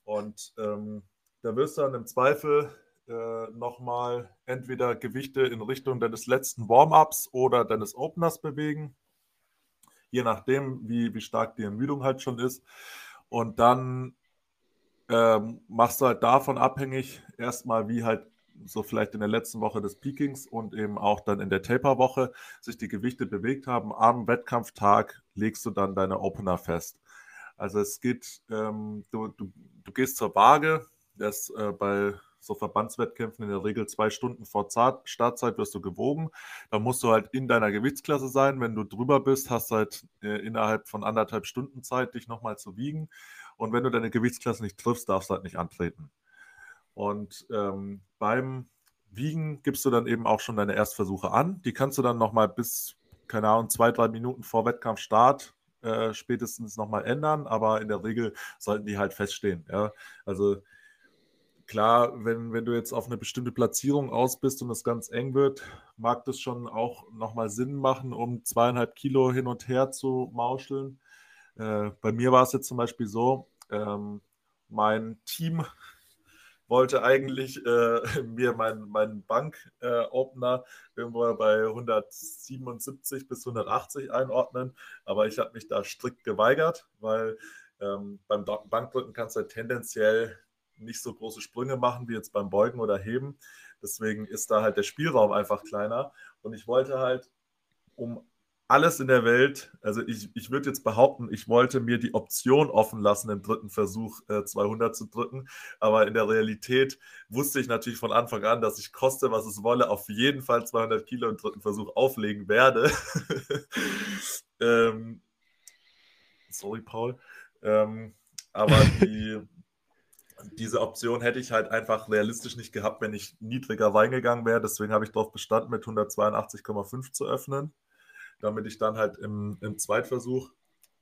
Speaker 1: Und ähm, da wirst du dann im Zweifel äh, nochmal entweder Gewichte in Richtung deines letzten Warm-ups oder deines Openers bewegen, je nachdem, wie, wie stark die Ermüdung halt schon ist. Und dann ähm, machst du halt davon abhängig erstmal, wie halt so vielleicht in der letzten Woche des Peakings und eben auch dann in der Taper-Woche sich die Gewichte bewegt haben. Am Wettkampftag legst du dann deine Opener fest. Also es geht, ähm, du, du, du gehst zur Waage, das äh, bei so Verbandswettkämpfen in der Regel zwei Stunden vor Startzeit wirst du gewogen. Da musst du halt in deiner Gewichtsklasse sein. Wenn du drüber bist, hast du halt äh, innerhalb von anderthalb Stunden Zeit, dich nochmal zu wiegen. Und wenn du deine Gewichtsklasse nicht triffst, darfst du halt nicht antreten. Und ähm, beim Wiegen gibst du dann eben auch schon deine Erstversuche an. Die kannst du dann nochmal bis, keine Ahnung, zwei, drei Minuten vor Wettkampfstart äh, spätestens nochmal ändern, aber in der Regel sollten die halt feststehen. Ja? Also klar, wenn, wenn du jetzt auf eine bestimmte Platzierung aus bist und es ganz eng wird, mag das schon auch nochmal Sinn machen, um zweieinhalb Kilo hin und her zu mauscheln. Äh, bei mir war es jetzt zum Beispiel so, ähm, mein Team wollte eigentlich äh, mir meinen mein Bank-Opener äh, irgendwo bei 177 bis 180 einordnen, aber ich habe mich da strikt geweigert, weil ähm, beim Bankdrücken kannst du tendenziell nicht so große Sprünge machen wie jetzt beim Beugen oder Heben. Deswegen ist da halt der Spielraum einfach kleiner. Und ich wollte halt um alles in der Welt, also ich, ich würde jetzt behaupten, ich wollte mir die Option offen lassen, im dritten Versuch äh, 200 zu drücken. Aber in der Realität wusste ich natürlich von Anfang an, dass ich koste, was es wolle, auf jeden Fall 200 Kilo im dritten Versuch auflegen werde. ähm, sorry, Paul. Ähm, aber die, diese Option hätte ich halt einfach realistisch nicht gehabt, wenn ich niedriger reingegangen wäre. Deswegen habe ich darauf bestanden, mit 182,5 zu öffnen, damit ich dann halt im, im Zweitversuch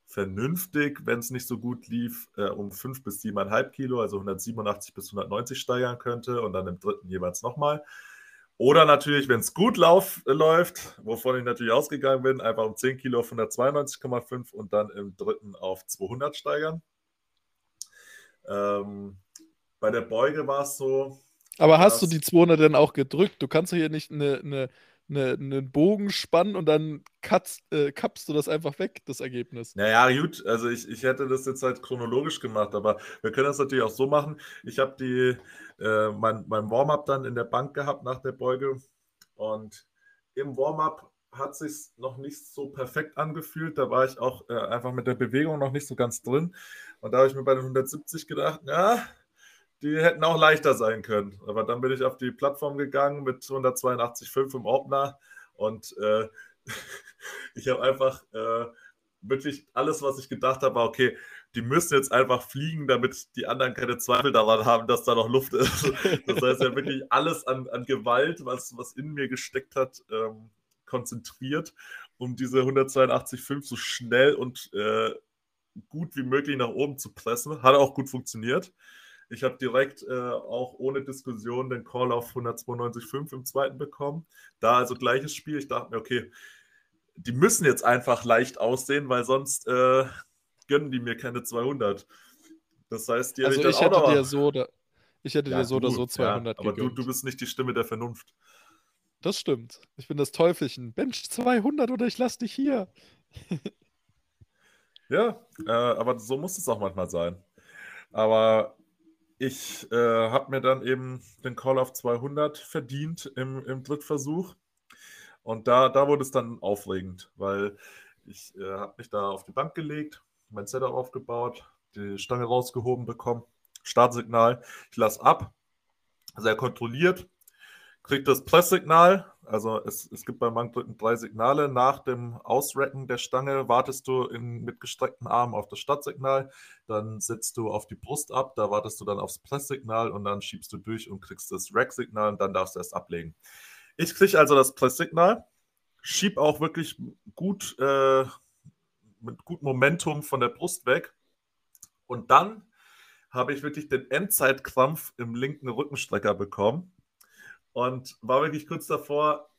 Speaker 1: vernünftig, wenn es nicht so gut lief, äh, um 5 bis 7,5 Kilo, also 187 bis 190 steigern könnte und dann im dritten jeweils nochmal. Oder natürlich, wenn es gut lauf, äh, läuft, wovon ich natürlich ausgegangen bin, einfach um 10 Kilo auf 192,5 und dann im dritten auf 200 steigern. Ähm, bei der Beuge war es so.
Speaker 2: Aber hast du die 200 denn auch gedrückt? Du kannst doch hier nicht eine, eine, eine, einen Bogen spannen und dann katzt, äh, kappst du das einfach weg, das Ergebnis.
Speaker 1: Naja, gut, also ich, ich hätte das jetzt halt chronologisch gemacht, aber wir können das natürlich auch so machen. Ich habe die äh, mein, mein Warm-up dann in der Bank gehabt nach der Beuge und im Warm-up hat sich noch nicht so perfekt angefühlt. Da war ich auch äh, einfach mit der Bewegung noch nicht so ganz drin. Und da habe ich mir bei den 170 gedacht, ja, die hätten auch leichter sein können. Aber dann bin ich auf die Plattform gegangen mit 182,5 im Opener und äh, ich habe einfach äh, wirklich alles, was ich gedacht habe, war, okay, die müssen jetzt einfach fliegen, damit die anderen keine Zweifel daran haben, dass da noch Luft ist. Das heißt ja wirklich alles an, an Gewalt, was, was in mir gesteckt hat, ähm, konzentriert, um diese 182,5 so schnell und äh, gut wie möglich nach oben zu pressen. Hat auch gut funktioniert. Ich habe direkt äh, auch ohne Diskussion den Call auf 192,5 im zweiten bekommen. Da also gleiches Spiel. Ich dachte mir, okay, die müssen jetzt einfach leicht aussehen, weil sonst äh, gönnen die mir keine 200. Das heißt, die
Speaker 2: also ich, ich hätte dir so oder ich hätte ja, dir so oder so 200
Speaker 1: ja, Aber du, du bist nicht die Stimme der Vernunft.
Speaker 2: Das stimmt. Ich bin das Teufelchen. Bench 200 oder ich lass dich hier.
Speaker 1: ja, äh, aber so muss es auch manchmal sein. Aber ich äh, habe mir dann eben den Call auf 200 verdient im, im Drittversuch. Und da, da wurde es dann aufregend, weil ich äh, habe mich da auf die Bank gelegt, mein Setup aufgebaut, die Stange rausgehoben bekommen, Startsignal, ich lasse ab, sehr kontrolliert, kriege das Presssignal, also es, es gibt beim Bankdrücken drei Signale. Nach dem Ausrecken der Stange wartest du in, mit gestreckten Armen auf das Startsignal, dann setzt du auf die Brust ab, da wartest du dann aufs Presssignal und dann schiebst du durch und kriegst das Rack-Signal und dann darfst du erst ablegen. Ich kriege also das Presssignal, schieb auch wirklich gut äh, mit gutem Momentum von der Brust weg. Und dann habe ich wirklich den Endzeitkrampf im linken Rückenstrecker bekommen und war wirklich kurz davor.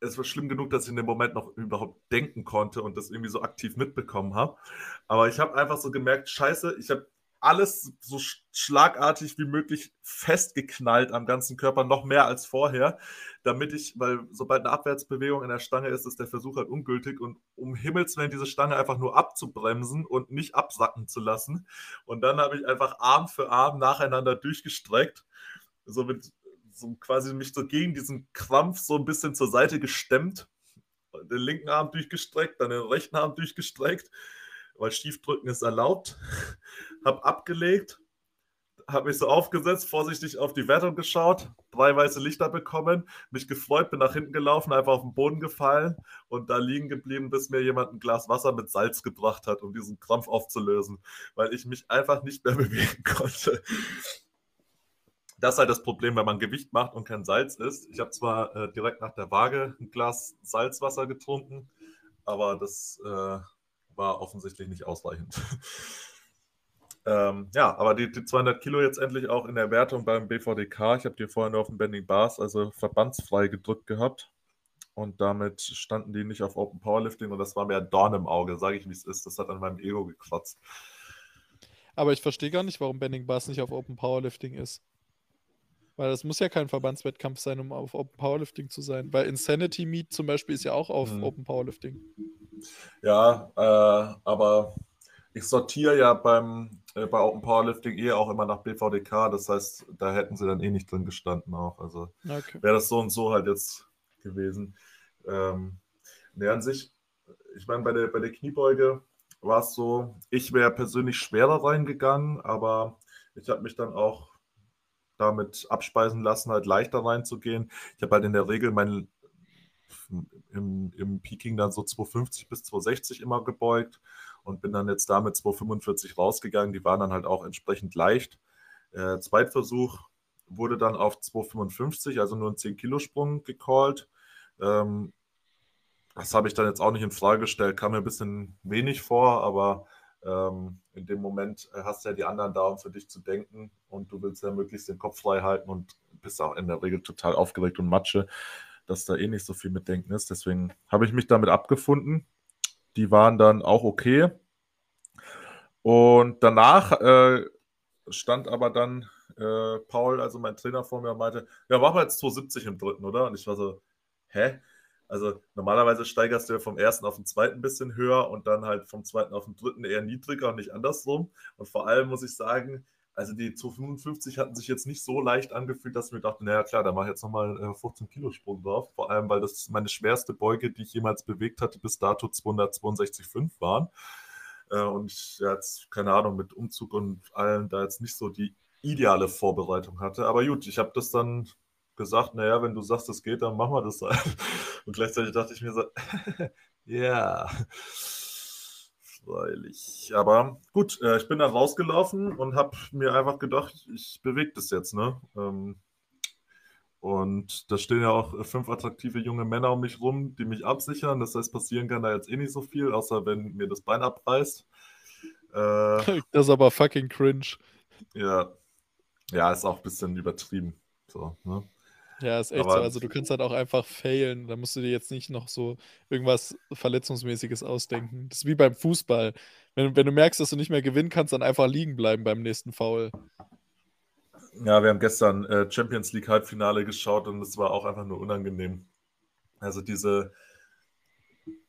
Speaker 1: Es war schlimm genug, dass ich in dem Moment noch überhaupt denken konnte und das irgendwie so aktiv mitbekommen habe. Aber ich habe einfach so gemerkt, scheiße, ich habe alles so schlagartig wie möglich festgeknallt am ganzen Körper, noch mehr als vorher, damit ich, weil sobald eine Abwärtsbewegung in der Stange ist, ist der Versuch halt ungültig und um Himmels Willen diese Stange einfach nur abzubremsen und nicht absacken zu lassen. Und dann habe ich einfach Arm für Arm nacheinander durchgestreckt, so mit so quasi mich so gegen diesen Krampf so ein bisschen zur Seite gestemmt, den linken Arm durchgestreckt, dann den rechten Arm durchgestreckt, weil Schiefdrücken ist erlaubt, habe abgelegt habe mich so aufgesetzt, vorsichtig auf die Wertung geschaut, drei weiße Lichter bekommen, mich gefreut, bin nach hinten gelaufen, einfach auf den Boden gefallen und da liegen geblieben, bis mir jemand ein Glas Wasser mit Salz gebracht hat, um diesen Krampf aufzulösen, weil ich mich einfach nicht mehr bewegen konnte. Das ist halt das Problem, wenn man Gewicht macht und kein Salz isst. Ich habe zwar äh, direkt nach der Waage ein Glas Salzwasser getrunken, aber das äh, war offensichtlich nicht ausreichend. Ähm, ja, aber die, die 200 Kilo jetzt endlich auch in der Wertung beim BVDK. Ich habe die vorher nur auf dem Bending Bars, also verbandsfrei gedrückt gehabt. Und damit standen die nicht auf Open Powerlifting und das war mir ein Dorn im Auge, sage ich wie es ist. Das hat an meinem Ego gekratzt.
Speaker 2: Aber ich verstehe gar nicht, warum Bending Bars nicht auf Open Powerlifting ist. Weil das muss ja kein Verbandswettkampf sein, um auf Open Powerlifting zu sein. Weil Insanity Meet zum Beispiel ist ja auch auf hm. Open Powerlifting.
Speaker 1: Ja, äh, aber ich sortiere ja beim, äh, bei Open Powerlifting eh auch immer nach BVDK, das heißt, da hätten sie dann eh nicht drin gestanden auch. Also okay. wäre das so und so halt jetzt gewesen. Ähm, ne, an sich, ich meine, bei der, bei der Kniebeuge war es so, ich wäre persönlich schwerer reingegangen, aber ich habe mich dann auch damit abspeisen lassen, halt leichter reinzugehen. Ich habe halt in der Regel mein im, im Peaking dann so 250 bis 260 immer gebeugt und bin dann jetzt damit 245 rausgegangen. Die waren dann halt auch entsprechend leicht. Äh, Zweitversuch wurde dann auf 255, also nur ein 10-Kilo-Sprung gecallt. Ähm, das habe ich dann jetzt auch nicht in Frage gestellt, kam mir ein bisschen wenig vor, aber ähm, in dem Moment hast du ja die anderen da, um für dich zu denken und du willst ja möglichst den Kopf frei halten und bist auch in der Regel total aufgeregt und Matsche, dass da eh nicht so viel mitdenken ist. Deswegen habe ich mich damit abgefunden die waren dann auch okay. Und danach äh, stand aber dann äh, Paul, also mein Trainer vor mir, und meinte, ja, machen wir jetzt 270 im dritten, oder? Und ich war so, hä? Also normalerweise steigerst du ja vom ersten auf den zweiten ein bisschen höher und dann halt vom zweiten auf den dritten eher niedriger und nicht andersrum. Und vor allem muss ich sagen, also die 255 hatten sich jetzt nicht so leicht angefühlt, dass ich mir dachte, naja klar, da mache ich jetzt nochmal äh, 15 Kilo Sprung drauf. Vor allem, weil das meine schwerste Beuge, die ich jemals bewegt hatte, bis dato 262,5 waren. Äh, und ich jetzt, keine Ahnung, mit Umzug und allem da jetzt nicht so die ideale Vorbereitung hatte. Aber gut, ich habe das dann gesagt, naja, wenn du sagst, es geht, dann machen wir das halt. Und gleichzeitig dachte ich mir so, ja. freilich. Aber gut, äh, ich bin dann rausgelaufen und habe mir einfach gedacht, ich bewege das jetzt. Ne? Ähm, und da stehen ja auch fünf attraktive junge Männer um mich rum, die mich absichern. Das heißt, passieren kann da jetzt eh nicht so viel, außer wenn mir das Bein abreißt.
Speaker 2: Äh, das ist aber fucking cringe.
Speaker 1: Ja. Ja, ist auch ein bisschen übertrieben. So, ne?
Speaker 2: Ja, ist echt Aber so. Also du kannst halt auch einfach failen. Da musst du dir jetzt nicht noch so irgendwas Verletzungsmäßiges ausdenken. Das ist wie beim Fußball. Wenn, wenn du merkst, dass du nicht mehr gewinnen kannst, dann einfach liegen bleiben beim nächsten Foul.
Speaker 1: Ja, wir haben gestern äh, Champions League Halbfinale geschaut und es war auch einfach nur unangenehm. Also diese,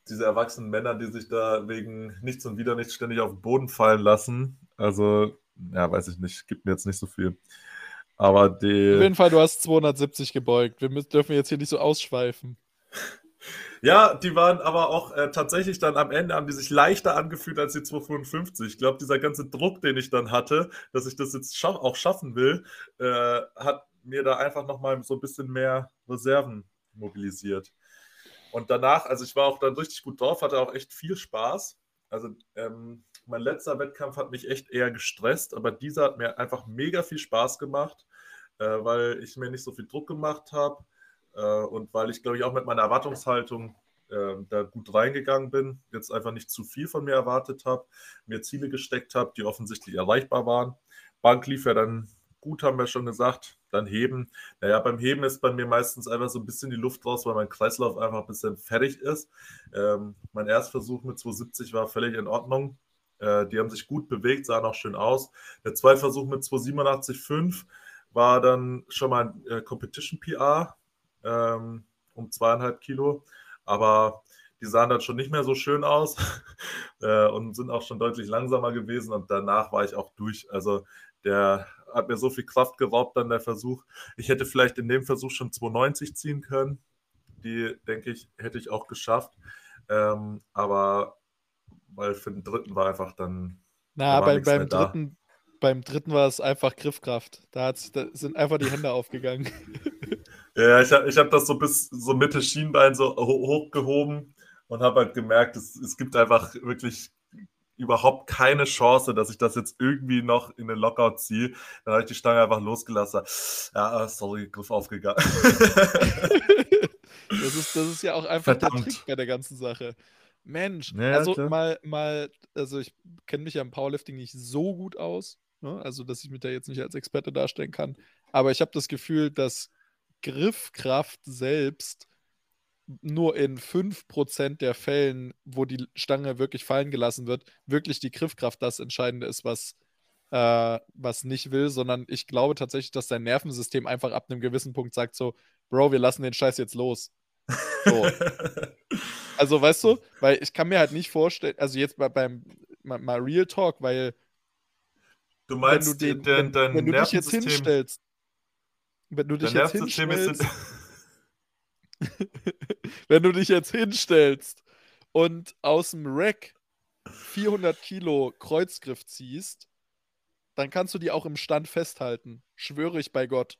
Speaker 1: diese erwachsenen Männer, die sich da wegen nichts und wieder nichts ständig auf den Boden fallen lassen. Also, ja, weiß ich nicht, gibt mir jetzt nicht so viel. Aber die.
Speaker 2: Auf jeden Fall, du hast 270 gebeugt. Wir müssen, dürfen jetzt hier nicht so ausschweifen.
Speaker 1: Ja, die waren aber auch äh, tatsächlich dann am Ende, haben die sich leichter angefühlt als die 255. Ich glaube, dieser ganze Druck, den ich dann hatte, dass ich das jetzt scha auch schaffen will, äh, hat mir da einfach nochmal so ein bisschen mehr Reserven mobilisiert. Und danach, also ich war auch dann richtig gut drauf, hatte auch echt viel Spaß. Also ähm, mein letzter Wettkampf hat mich echt eher gestresst, aber dieser hat mir einfach mega viel Spaß gemacht, äh, weil ich mir nicht so viel Druck gemacht habe äh, und weil ich, glaube ich, auch mit meiner Erwartungshaltung äh, da gut reingegangen bin, jetzt einfach nicht zu viel von mir erwartet habe, mir Ziele gesteckt habe, die offensichtlich erreichbar waren. Bank lief ja dann gut, haben wir schon gesagt. Dann heben. Naja, beim Heben ist bei mir meistens einfach so ein bisschen die Luft raus, weil mein Kreislauf einfach ein bisschen fertig ist. Ähm, mein Erstversuch mit 270 war völlig in Ordnung. Äh, die haben sich gut bewegt, sahen auch schön aus. Der Zweitversuch mit 287,5 war dann schon mal ein äh, Competition PR ähm, um zweieinhalb Kilo. Aber die sahen dann schon nicht mehr so schön aus äh, und sind auch schon deutlich langsamer gewesen. Und danach war ich auch durch. Also der hat mir so viel Kraft geraubt dann der Versuch. Ich hätte vielleicht in dem Versuch schon 290 ziehen können. Die, denke ich, hätte ich auch geschafft. Ähm, aber weil für den dritten war einfach dann.
Speaker 2: Na, bei, beim dritten, beim dritten war es einfach Griffkraft. Da, da sind einfach die Hände aufgegangen.
Speaker 1: Ja, ich habe ich hab das so bis so Mitte Schienbein so hochgehoben und habe halt gemerkt, es, es gibt einfach wirklich überhaupt keine Chance, dass ich das jetzt irgendwie noch in den Lockout ziehe. Dann habe ich die Stange einfach losgelassen. Ja, sorry, Griff aufgegangen.
Speaker 2: das, ist, das ist ja auch einfach Verdammt. der Trick bei der ganzen Sache. Mensch, ja, also klar. mal, mal, also ich kenne mich ja im Powerlifting nicht so gut aus, ne? also dass ich mich da jetzt nicht als Experte darstellen kann. Aber ich habe das Gefühl, dass Griffkraft selbst nur in 5% der Fällen, wo die Stange wirklich fallen gelassen wird, wirklich die Griffkraft das Entscheidende ist, was, äh, was nicht will, sondern ich glaube tatsächlich, dass dein Nervensystem einfach ab einem gewissen Punkt sagt so, Bro, wir lassen den Scheiß jetzt los. So. also, weißt du, weil ich kann mir halt nicht vorstellen, also jetzt bei, beim mal, mal Real Talk, weil
Speaker 1: du meinst, wenn du, den,
Speaker 2: dein, dein wenn, wenn du dich jetzt hinstellst, wenn du dich jetzt hinstellst, wenn du dich jetzt hinstellst und aus dem Rack 400 Kilo Kreuzgriff ziehst, dann kannst du die auch im Stand festhalten. Schwöre ich bei Gott.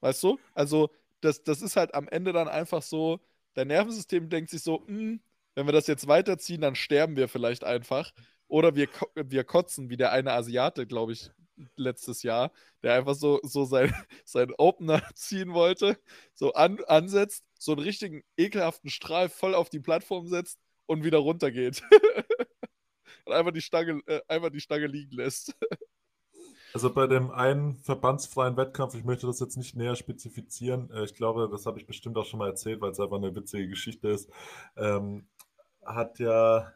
Speaker 2: Weißt du? Also, das, das ist halt am Ende dann einfach so, dein Nervensystem denkt sich so, hm, wenn wir das jetzt weiterziehen, dann sterben wir vielleicht einfach. Oder wir, wir kotzen, wie der eine Asiate, glaube ich, letztes Jahr, der einfach so, so sein, sein Opener ziehen wollte, so an, ansetzt, so einen richtigen ekelhaften Strahl voll auf die Plattform setzt und wieder runtergeht. und einfach die Stange, äh, einfach die Stange liegen lässt.
Speaker 1: Also bei dem einen verbandsfreien Wettkampf, ich möchte das jetzt nicht näher spezifizieren, äh, ich glaube, das habe ich bestimmt auch schon mal erzählt, weil es einfach eine witzige Geschichte ist, ähm, hat ja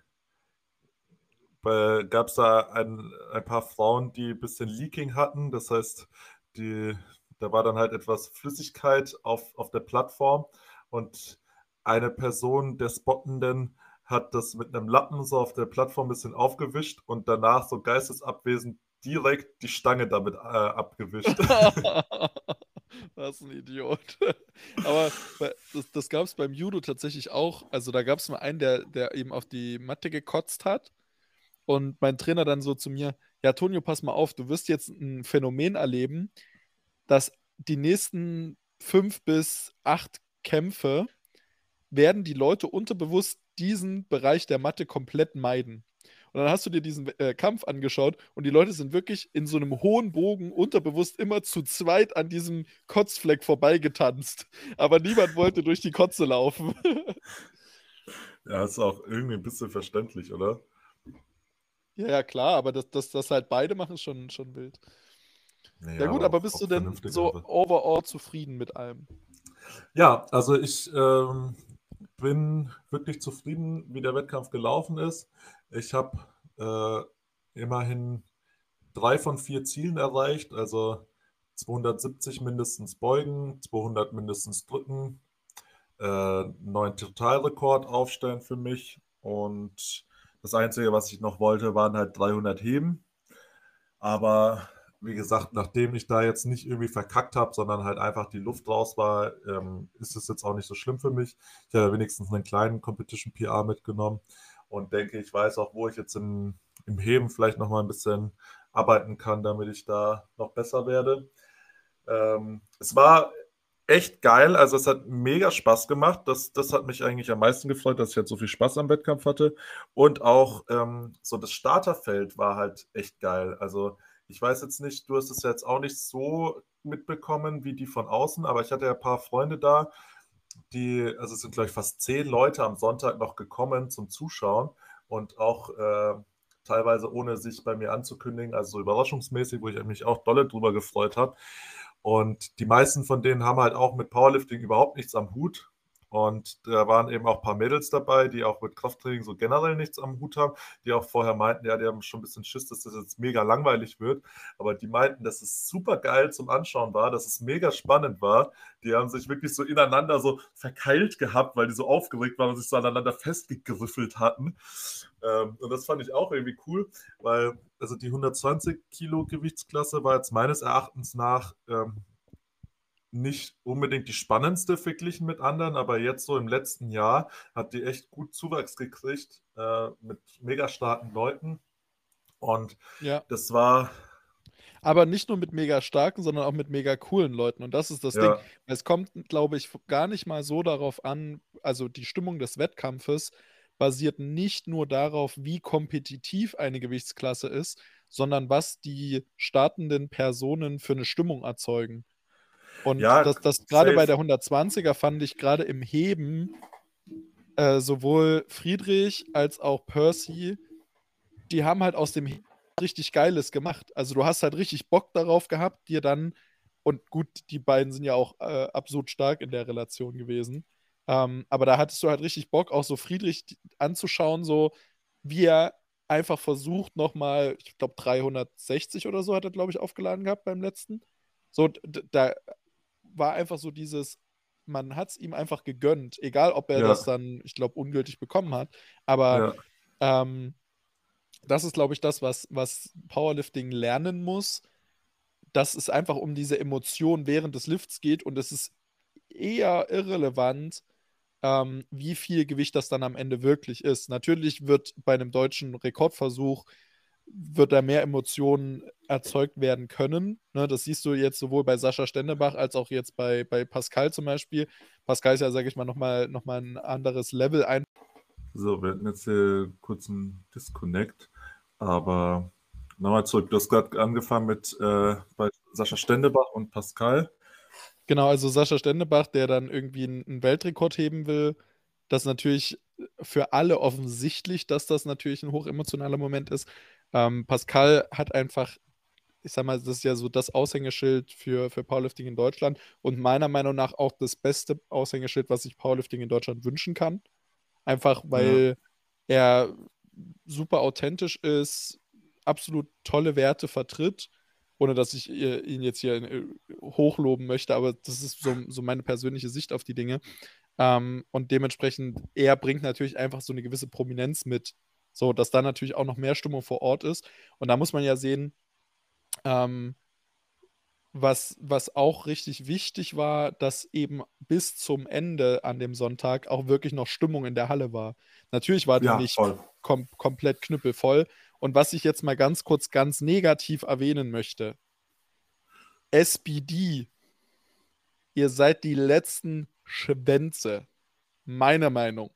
Speaker 1: gab es da ein, ein paar Frauen, die ein bisschen Leaking hatten. Das heißt, die, da war dann halt etwas Flüssigkeit auf, auf der Plattform und eine Person der Spottenden hat das mit einem Lappen so auf der Plattform ein bisschen aufgewischt und danach so geistesabwesend direkt die Stange damit äh, abgewischt.
Speaker 2: Was ein Idiot. Aber das, das gab es beim Judo tatsächlich auch. Also da gab es mal einen, der, der eben auf die Matte gekotzt hat und mein Trainer dann so zu mir, ja, Tonio, pass mal auf, du wirst jetzt ein Phänomen erleben, dass die nächsten fünf bis acht Kämpfe werden die Leute unterbewusst diesen Bereich der Matte komplett meiden. Und dann hast du dir diesen äh, Kampf angeschaut und die Leute sind wirklich in so einem hohen Bogen unterbewusst immer zu zweit an diesem Kotzfleck vorbeigetanzt. Aber niemand wollte durch die Kotze laufen.
Speaker 1: ja, ist auch irgendwie ein bisschen verständlich, oder?
Speaker 2: Ja, ja, klar, aber dass das, das halt beide machen, ist schon, schon wild. Naja, ja, gut, aber, aber bist du denn so overall zufrieden mit allem?
Speaker 1: Ja, also ich ähm, bin wirklich zufrieden, wie der Wettkampf gelaufen ist. Ich habe äh, immerhin drei von vier Zielen erreicht, also 270 mindestens beugen, 200 mindestens drücken, äh, neuen Totalrekord aufstellen für mich und das Einzige, was ich noch wollte, waren halt 300 Heben. Aber wie gesagt, nachdem ich da jetzt nicht irgendwie verkackt habe, sondern halt einfach die Luft raus war, ähm, ist es jetzt auch nicht so schlimm für mich. Ich habe wenigstens einen kleinen Competition PR mitgenommen und denke, ich weiß auch, wo ich jetzt im, im Heben vielleicht noch mal ein bisschen arbeiten kann, damit ich da noch besser werde. Ähm, es war echt geil. Also es hat mega Spaß gemacht. Das, das hat mich eigentlich am meisten gefreut, dass ich halt so viel Spaß am Wettkampf hatte. Und auch ähm, so das Starterfeld war halt echt geil. Also ich weiß jetzt nicht, du hast es jetzt auch nicht so mitbekommen wie die von außen, aber ich hatte ja ein paar Freunde da, die, also es sind gleich fast zehn Leute am Sonntag noch gekommen zum Zuschauen und auch äh, teilweise ohne sich bei mir anzukündigen, also so überraschungsmäßig, wo ich mich auch dolle drüber gefreut habe. Und die meisten von denen haben halt auch mit Powerlifting überhaupt nichts am Hut. Und da waren eben auch ein paar Mädels dabei, die auch mit Krafttraining so generell nichts am Hut haben, die auch vorher meinten, ja, die haben schon ein bisschen Schiss, dass das jetzt mega langweilig wird. Aber die meinten, dass es super geil zum Anschauen war, dass es mega spannend war. Die haben sich wirklich so ineinander so verkeilt gehabt, weil die so aufgeregt waren und sich so aneinander festgegriffelt hatten. Ähm, und das fand ich auch irgendwie cool, weil also die 120 Kilo Gewichtsklasse war jetzt meines Erachtens nach ähm, nicht unbedingt die spannendste verglichen mit anderen, aber jetzt so im letzten Jahr hat die echt gut Zuwachs gekriegt äh, mit mega starken Leuten. Und ja. das war.
Speaker 2: Aber nicht nur mit mega starken, sondern auch mit mega coolen Leuten. Und das ist das ja. Ding. Es kommt, glaube ich, gar nicht mal so darauf an, also die Stimmung des Wettkampfes basiert nicht nur darauf, wie kompetitiv eine Gewichtsklasse ist, sondern was die startenden Personen für eine Stimmung erzeugen. Und ja, das, das gerade bei der 120er fand ich gerade im Heben äh, sowohl Friedrich als auch Percy, die haben halt aus dem Heben richtig Geiles gemacht. Also du hast halt richtig Bock darauf gehabt, dir dann, und gut, die beiden sind ja auch äh, absolut stark in der Relation gewesen. Ähm, aber da hattest du halt richtig Bock, auch so Friedrich anzuschauen, so wie er einfach versucht, nochmal, ich glaube 360 oder so hat er, glaube ich, aufgeladen gehabt beim letzten. So, da war einfach so dieses, man hat es ihm einfach gegönnt, egal ob er ja. das dann, ich glaube, ungültig bekommen hat. Aber ja. ähm, das ist, glaube ich, das, was, was Powerlifting lernen muss, dass es einfach um diese Emotion während des Lifts geht und es ist eher irrelevant, ähm, wie viel Gewicht das dann am Ende wirklich ist. Natürlich wird bei einem deutschen Rekordversuch wird da mehr Emotionen erzeugt werden können. Ne, das siehst du jetzt sowohl bei Sascha Stendebach als auch jetzt bei, bei Pascal zum Beispiel. Pascal ist ja, sage ich mal, nochmal noch mal ein anderes Level ein.
Speaker 1: So, wir hatten jetzt hier kurz einen Disconnect, aber nochmal zurück. Du hast gerade angefangen mit äh, bei Sascha Stendebach und Pascal.
Speaker 2: Genau, also Sascha Stendebach, der dann irgendwie einen, einen Weltrekord heben will, das natürlich für alle offensichtlich, dass das natürlich ein hochemotionaler Moment ist. Ähm, Pascal hat einfach, ich sag mal, das ist ja so das Aushängeschild für, für Powerlifting in Deutschland und meiner Meinung nach auch das beste Aushängeschild, was sich Powerlifting in Deutschland wünschen kann. Einfach weil ja. er super authentisch ist, absolut tolle Werte vertritt, ohne dass ich ihn jetzt hier äh, hochloben möchte, aber das ist so, so meine persönliche Sicht auf die Dinge. Ähm, und dementsprechend, er bringt natürlich einfach so eine gewisse Prominenz mit, so, dass da natürlich auch noch mehr Stimmung vor Ort ist. Und da muss man ja sehen, ähm, was, was auch richtig wichtig war, dass eben bis zum Ende an dem Sonntag auch wirklich noch Stimmung in der Halle war. Natürlich war die ja, nicht kom komplett knüppelvoll. Und was ich jetzt mal ganz kurz ganz negativ erwähnen möchte: SBD, ihr seid die letzten Schwänze. Meiner Meinung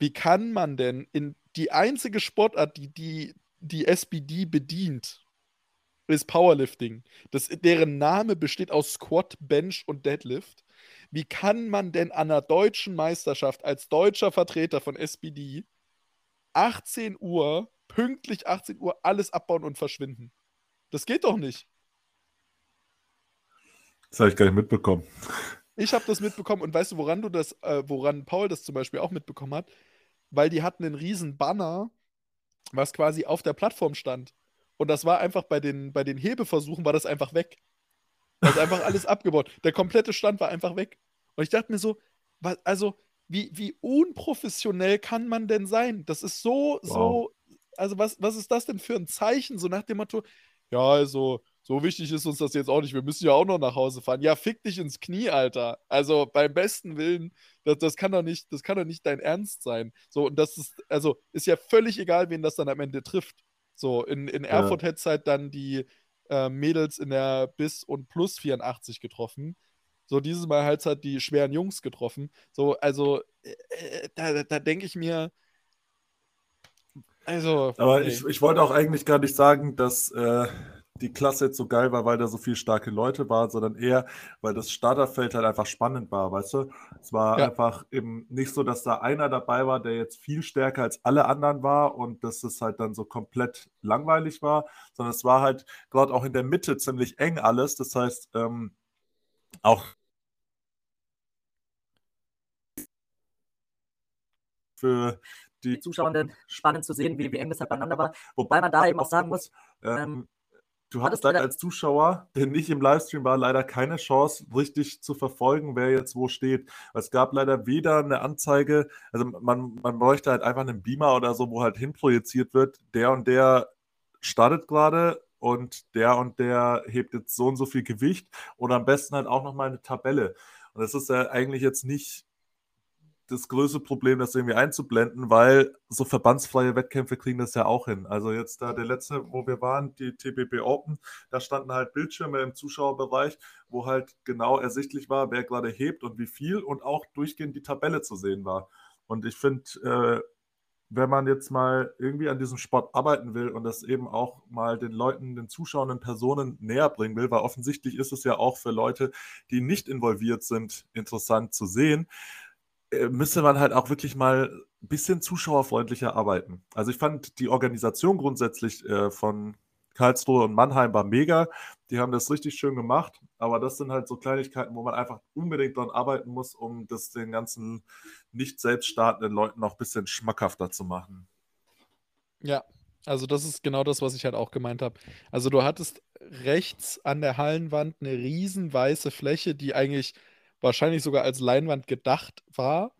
Speaker 2: wie kann man denn in die einzige Sportart, die die, die SBD bedient, ist Powerlifting. Das, deren Name besteht aus Squat, Bench und Deadlift. Wie kann man denn an einer deutschen Meisterschaft als deutscher Vertreter von SBD 18 Uhr, pünktlich 18 Uhr, alles abbauen und verschwinden? Das geht doch nicht.
Speaker 1: Das habe ich gar nicht mitbekommen.
Speaker 2: Ich habe das mitbekommen und weißt du, woran du das, äh, woran Paul das zum Beispiel auch mitbekommen hat? Weil die hatten einen riesen Banner, was quasi auf der Plattform stand. Und das war einfach bei den, bei den Hebeversuchen war das einfach weg. Das ist einfach alles abgebaut. Der komplette Stand war einfach weg. Und ich dachte mir so, was, also, wie, wie unprofessionell kann man denn sein? Das ist so, wow. so, also was, was ist das denn für ein Zeichen? So nach dem Motto, ja, also, so wichtig ist uns das jetzt auch nicht. Wir müssen ja auch noch nach Hause fahren. Ja, fick dich ins Knie, Alter. Also beim besten Willen, das, das kann doch nicht, das kann doch nicht dein Ernst sein. So, und das ist, also ist ja völlig egal, wen das dann am Ende trifft. So, in, in Erfurt ja. hätte es halt dann die äh, Mädels in der Bis- und Plus 84 getroffen. So, dieses Mal halt hat die schweren Jungs getroffen. So, also, äh, äh da, da denke ich mir, also.
Speaker 1: Aber ich, ich wollte auch eigentlich gar nicht sagen, dass. Äh die Klasse jetzt so geil war, weil da so viele starke Leute waren, sondern eher, weil das Starterfeld halt einfach spannend war, weißt du? Es war ja. einfach eben nicht so, dass da einer dabei war, der jetzt viel stärker als alle anderen war und dass es halt dann so komplett langweilig war, sondern es war halt gerade auch in der Mitte ziemlich eng alles. Das heißt, ähm, auch für die Zuschauenden spannend zu sehen, wie, eng das halt beieinander war. Wobei man da eben auch sagen muss, ähm, du hattest leider als Zuschauer, der nicht im Livestream war, leider keine Chance, richtig zu verfolgen, wer jetzt wo steht. Es gab leider weder eine Anzeige, also man, man bräuchte halt einfach einen Beamer oder so, wo halt hinprojiziert wird, der und der startet gerade und der und der hebt jetzt so und so viel Gewicht oder am besten halt auch nochmal eine Tabelle. Und das ist ja eigentlich jetzt nicht das größte Problem, das irgendwie einzublenden, weil so verbandsfreie Wettkämpfe kriegen das ja auch hin. Also jetzt da der letzte, wo wir waren, die TBB Open, da standen halt Bildschirme im Zuschauerbereich, wo halt genau ersichtlich war, wer gerade hebt und wie viel und auch durchgehend die Tabelle zu sehen war. Und ich finde, äh, wenn man jetzt mal irgendwie an diesem Sport arbeiten will und das eben auch mal den Leuten, den zuschauenden Personen näher bringen will, weil offensichtlich ist es ja auch für Leute, die nicht involviert sind, interessant zu sehen, müsste man halt auch wirklich mal ein bisschen zuschauerfreundlicher arbeiten. Also ich fand die Organisation grundsätzlich äh, von Karlsruhe und Mannheim war mega. Die haben das richtig schön gemacht. Aber das sind halt so Kleinigkeiten, wo man einfach unbedingt daran arbeiten muss, um das den ganzen nicht selbst startenden Leuten noch ein bisschen schmackhafter zu machen.
Speaker 2: Ja, also das ist genau das, was ich halt auch gemeint habe. Also du hattest rechts an der Hallenwand eine riesen weiße Fläche, die eigentlich wahrscheinlich sogar als Leinwand gedacht war,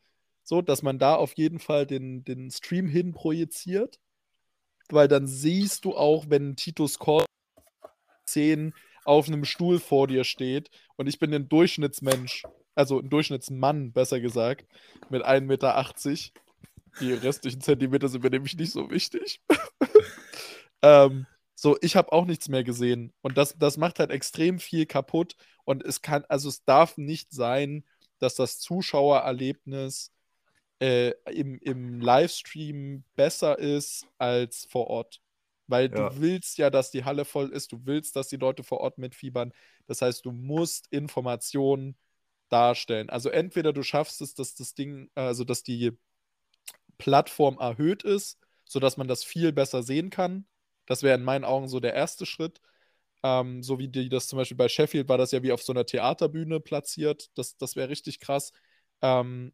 Speaker 2: so dass man da auf jeden Fall den, den Stream hin projiziert, weil dann siehst du auch, wenn Titus Core 10 auf einem Stuhl vor dir steht und ich bin ein Durchschnittsmensch, also ein Durchschnittsmann, besser gesagt, mit 1,80 Meter. Die restlichen Zentimeter sind mir nämlich nicht so wichtig. ähm, so, ich habe auch nichts mehr gesehen. Und das, das macht halt extrem viel kaputt. Und es kann, also es darf nicht sein, dass das Zuschauererlebnis äh, im, im Livestream besser ist als vor Ort. Weil ja. du willst ja, dass die Halle voll ist, du willst, dass die Leute vor Ort mitfiebern. Das heißt, du musst Informationen darstellen. Also entweder du schaffst es, dass das Ding, also dass die Plattform erhöht ist, sodass man das viel besser sehen kann. Das wäre in meinen Augen so der erste Schritt. Ähm, so wie die das zum Beispiel bei Sheffield war das ja wie auf so einer Theaterbühne platziert. Das, das wäre richtig krass. Ähm,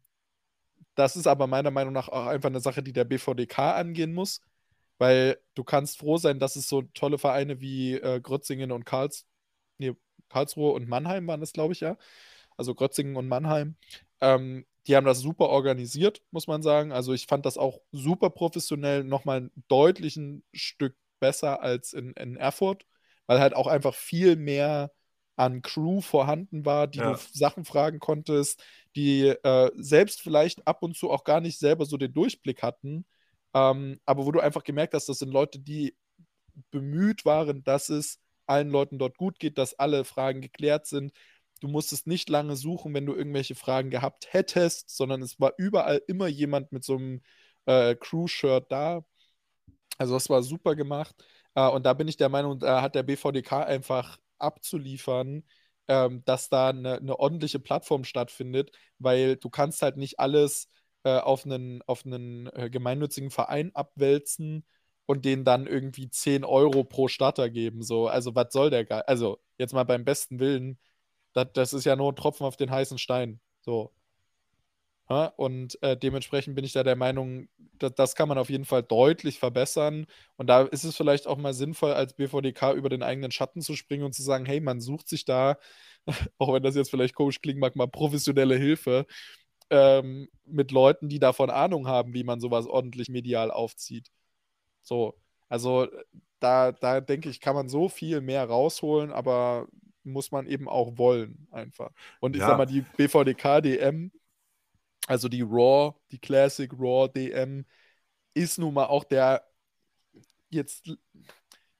Speaker 2: das ist aber meiner Meinung nach auch einfach eine Sache, die der BVDK angehen muss, weil du kannst froh sein, dass es so tolle Vereine wie äh, Grötzingen und Karls nee, Karlsruhe und Mannheim waren es, glaube ich, ja. Also Grötzingen und Mannheim. Ähm, die haben das super organisiert, muss man sagen. Also ich fand das auch super professionell, nochmal ein deutlichen Stück besser als in, in Erfurt, weil halt auch einfach viel mehr an Crew vorhanden war, die ja. du Sachen fragen konntest, die äh, selbst vielleicht ab und zu auch gar nicht selber so den Durchblick hatten, ähm, aber wo du einfach gemerkt hast, das sind Leute, die bemüht waren, dass es allen Leuten dort gut geht, dass alle Fragen geklärt sind. Du musstest nicht lange suchen, wenn du irgendwelche Fragen gehabt hättest, sondern es war überall immer jemand mit so einem äh, Crew-Shirt da. Also das war super gemacht. Äh, und da bin ich der Meinung, da hat der BVDK einfach abzuliefern, ähm, dass da eine, eine, ordentliche Plattform stattfindet, weil du kannst halt nicht alles äh, auf einen, auf einen äh, gemeinnützigen Verein abwälzen und denen dann irgendwie 10 Euro pro Starter geben. So, also was soll der Geil? Also jetzt mal beim besten Willen, das, das ist ja nur ein Tropfen auf den heißen Stein. So. Ja, und äh, dementsprechend bin ich da der Meinung, das, das kann man auf jeden Fall deutlich verbessern. Und da ist es vielleicht auch mal sinnvoll, als BVDK über den eigenen Schatten zu springen und zu sagen, hey, man sucht sich da, auch wenn das jetzt vielleicht komisch klingen mag, mal professionelle Hilfe ähm, mit Leuten, die davon Ahnung haben, wie man sowas ordentlich medial aufzieht. So, also da, da denke ich, kann man so viel mehr rausholen, aber muss man eben auch wollen, einfach. Und ich ja. sag mal, die BVDK-DM also die Raw, die Classic Raw DM ist nun mal auch der, jetzt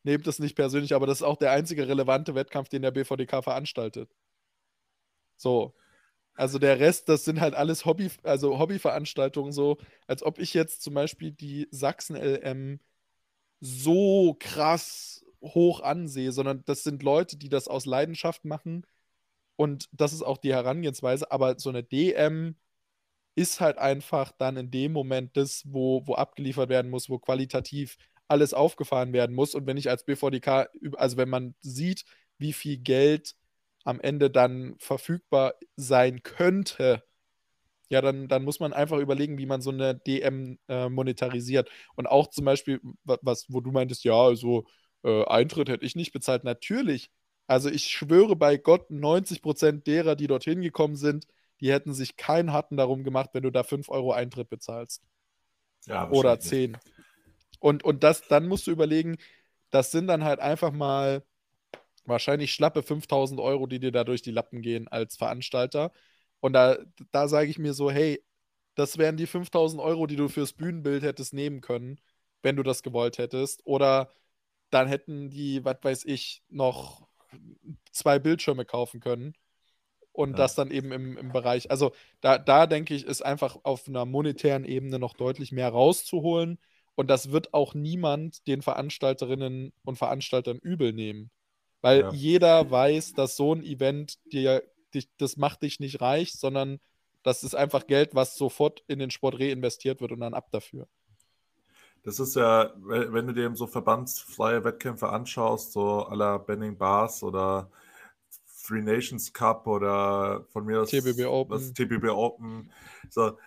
Speaker 2: nehmt das nicht persönlich, aber das ist auch der einzige relevante Wettkampf, den der BVDK veranstaltet. So. Also der Rest, das sind halt alles Hobby, also Hobbyveranstaltungen, so, als ob ich jetzt zum Beispiel die Sachsen-LM so krass hoch ansehe, sondern das sind Leute, die das aus Leidenschaft machen. Und das ist auch die Herangehensweise. Aber so eine DM, ist halt einfach dann in dem Moment das, wo, wo abgeliefert werden muss, wo qualitativ alles aufgefahren werden muss. Und wenn ich als BVDK, also wenn man sieht, wie viel Geld am Ende dann verfügbar sein könnte, ja, dann, dann muss man einfach überlegen, wie man so eine DM äh, monetarisiert. Und auch zum Beispiel, was, wo du meintest, ja, also äh, Eintritt hätte ich nicht bezahlt. Natürlich. Also ich schwöre bei Gott, 90% derer, die dorthin gekommen sind, die hätten sich keinen Hatten darum gemacht, wenn du da 5 Euro Eintritt bezahlst.
Speaker 1: Ja,
Speaker 2: Oder 10. Und, und das, dann musst du überlegen, das sind dann halt einfach mal wahrscheinlich schlappe 5000 Euro, die dir da durch die Lappen gehen als Veranstalter. Und da, da sage ich mir so, hey, das wären die 5000 Euro, die du fürs Bühnenbild hättest nehmen können, wenn du das gewollt hättest. Oder dann hätten die, was weiß ich, noch zwei Bildschirme kaufen können. Und ja. das dann eben im, im Bereich, also da, da denke ich, ist einfach auf einer monetären Ebene noch deutlich mehr rauszuholen. Und das wird auch niemand den Veranstalterinnen und Veranstaltern übel nehmen. Weil ja. jeder weiß, dass so ein Event dir, dich, das macht dich nicht reich, sondern das ist einfach Geld, was sofort in den Sport reinvestiert wird und dann ab dafür.
Speaker 1: Das ist ja, wenn du dir eben so verbandsfreie Wettkämpfe anschaust, so la Benning Bars oder Three Nations Cup oder von mir aus
Speaker 2: TBB Open,
Speaker 1: was, TBB Open so,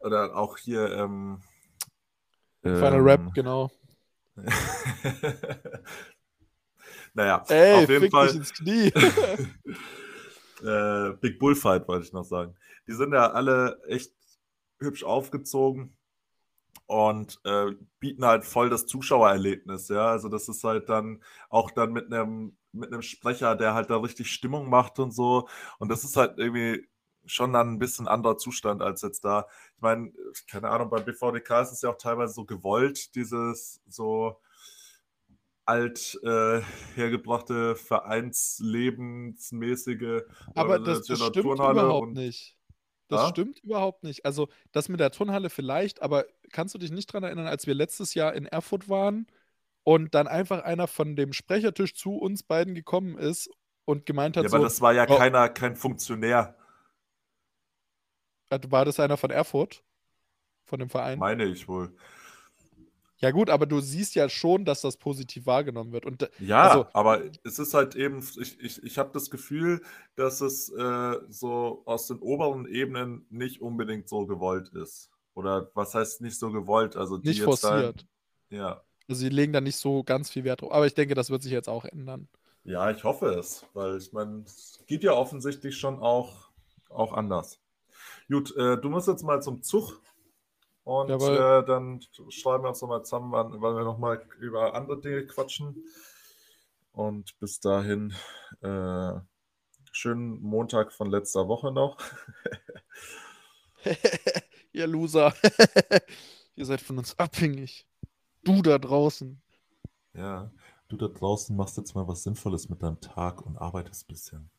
Speaker 1: oder auch hier ähm,
Speaker 2: Final ähm, Rap, genau.
Speaker 1: naja,
Speaker 2: Ey, auf jeden Fall. ins Knie.
Speaker 1: äh, Big Bullfight wollte ich noch sagen. Die sind ja alle echt hübsch aufgezogen und äh, bieten halt voll das Zuschauererlebnis, ja. Also das ist halt dann auch dann mit einem mit einem Sprecher, der halt da richtig Stimmung macht und so. Und das ist halt irgendwie schon dann ein bisschen anderer Zustand als jetzt da. Ich meine, keine Ahnung, bei BVDK ist es ja auch teilweise so gewollt, dieses so alt äh, hergebrachte Vereinslebensmäßige.
Speaker 2: Aber das, das stimmt überhaupt nicht. Das ja? stimmt überhaupt nicht. Also das mit der Turnhalle vielleicht, aber kannst du dich nicht daran erinnern, als wir letztes Jahr in Erfurt waren und dann einfach einer von dem Sprechertisch zu uns beiden gekommen ist und gemeint hat,
Speaker 1: ja,
Speaker 2: so,
Speaker 1: aber das war ja oh, keiner, kein Funktionär.
Speaker 2: War das einer von Erfurt? Von dem Verein?
Speaker 1: Meine ich wohl.
Speaker 2: Ja, gut, aber du siehst ja schon, dass das positiv wahrgenommen wird. Und,
Speaker 1: ja, also, aber es ist halt eben, ich, ich, ich habe das Gefühl, dass es äh, so aus den oberen Ebenen nicht unbedingt so gewollt ist. Oder was heißt nicht so gewollt? Also
Speaker 2: die nicht forciert.
Speaker 1: Dann, ja.
Speaker 2: Also sie legen da nicht so ganz viel Wert drauf. Aber ich denke, das wird sich jetzt auch ändern.
Speaker 1: Ja, ich hoffe es, weil ich meine, es geht ja offensichtlich schon auch, auch anders. Gut, äh, du musst jetzt mal zum Zug und äh, dann schreiben wir uns nochmal zusammen, wann, wann wir nochmal über andere Dinge quatschen. Und bis dahin, äh, schönen Montag von letzter Woche noch.
Speaker 2: Ihr Loser. Ihr seid von uns abhängig. Du da draußen.
Speaker 1: Ja, du da draußen machst jetzt mal was Sinnvolles mit deinem Tag und arbeitest ein bisschen.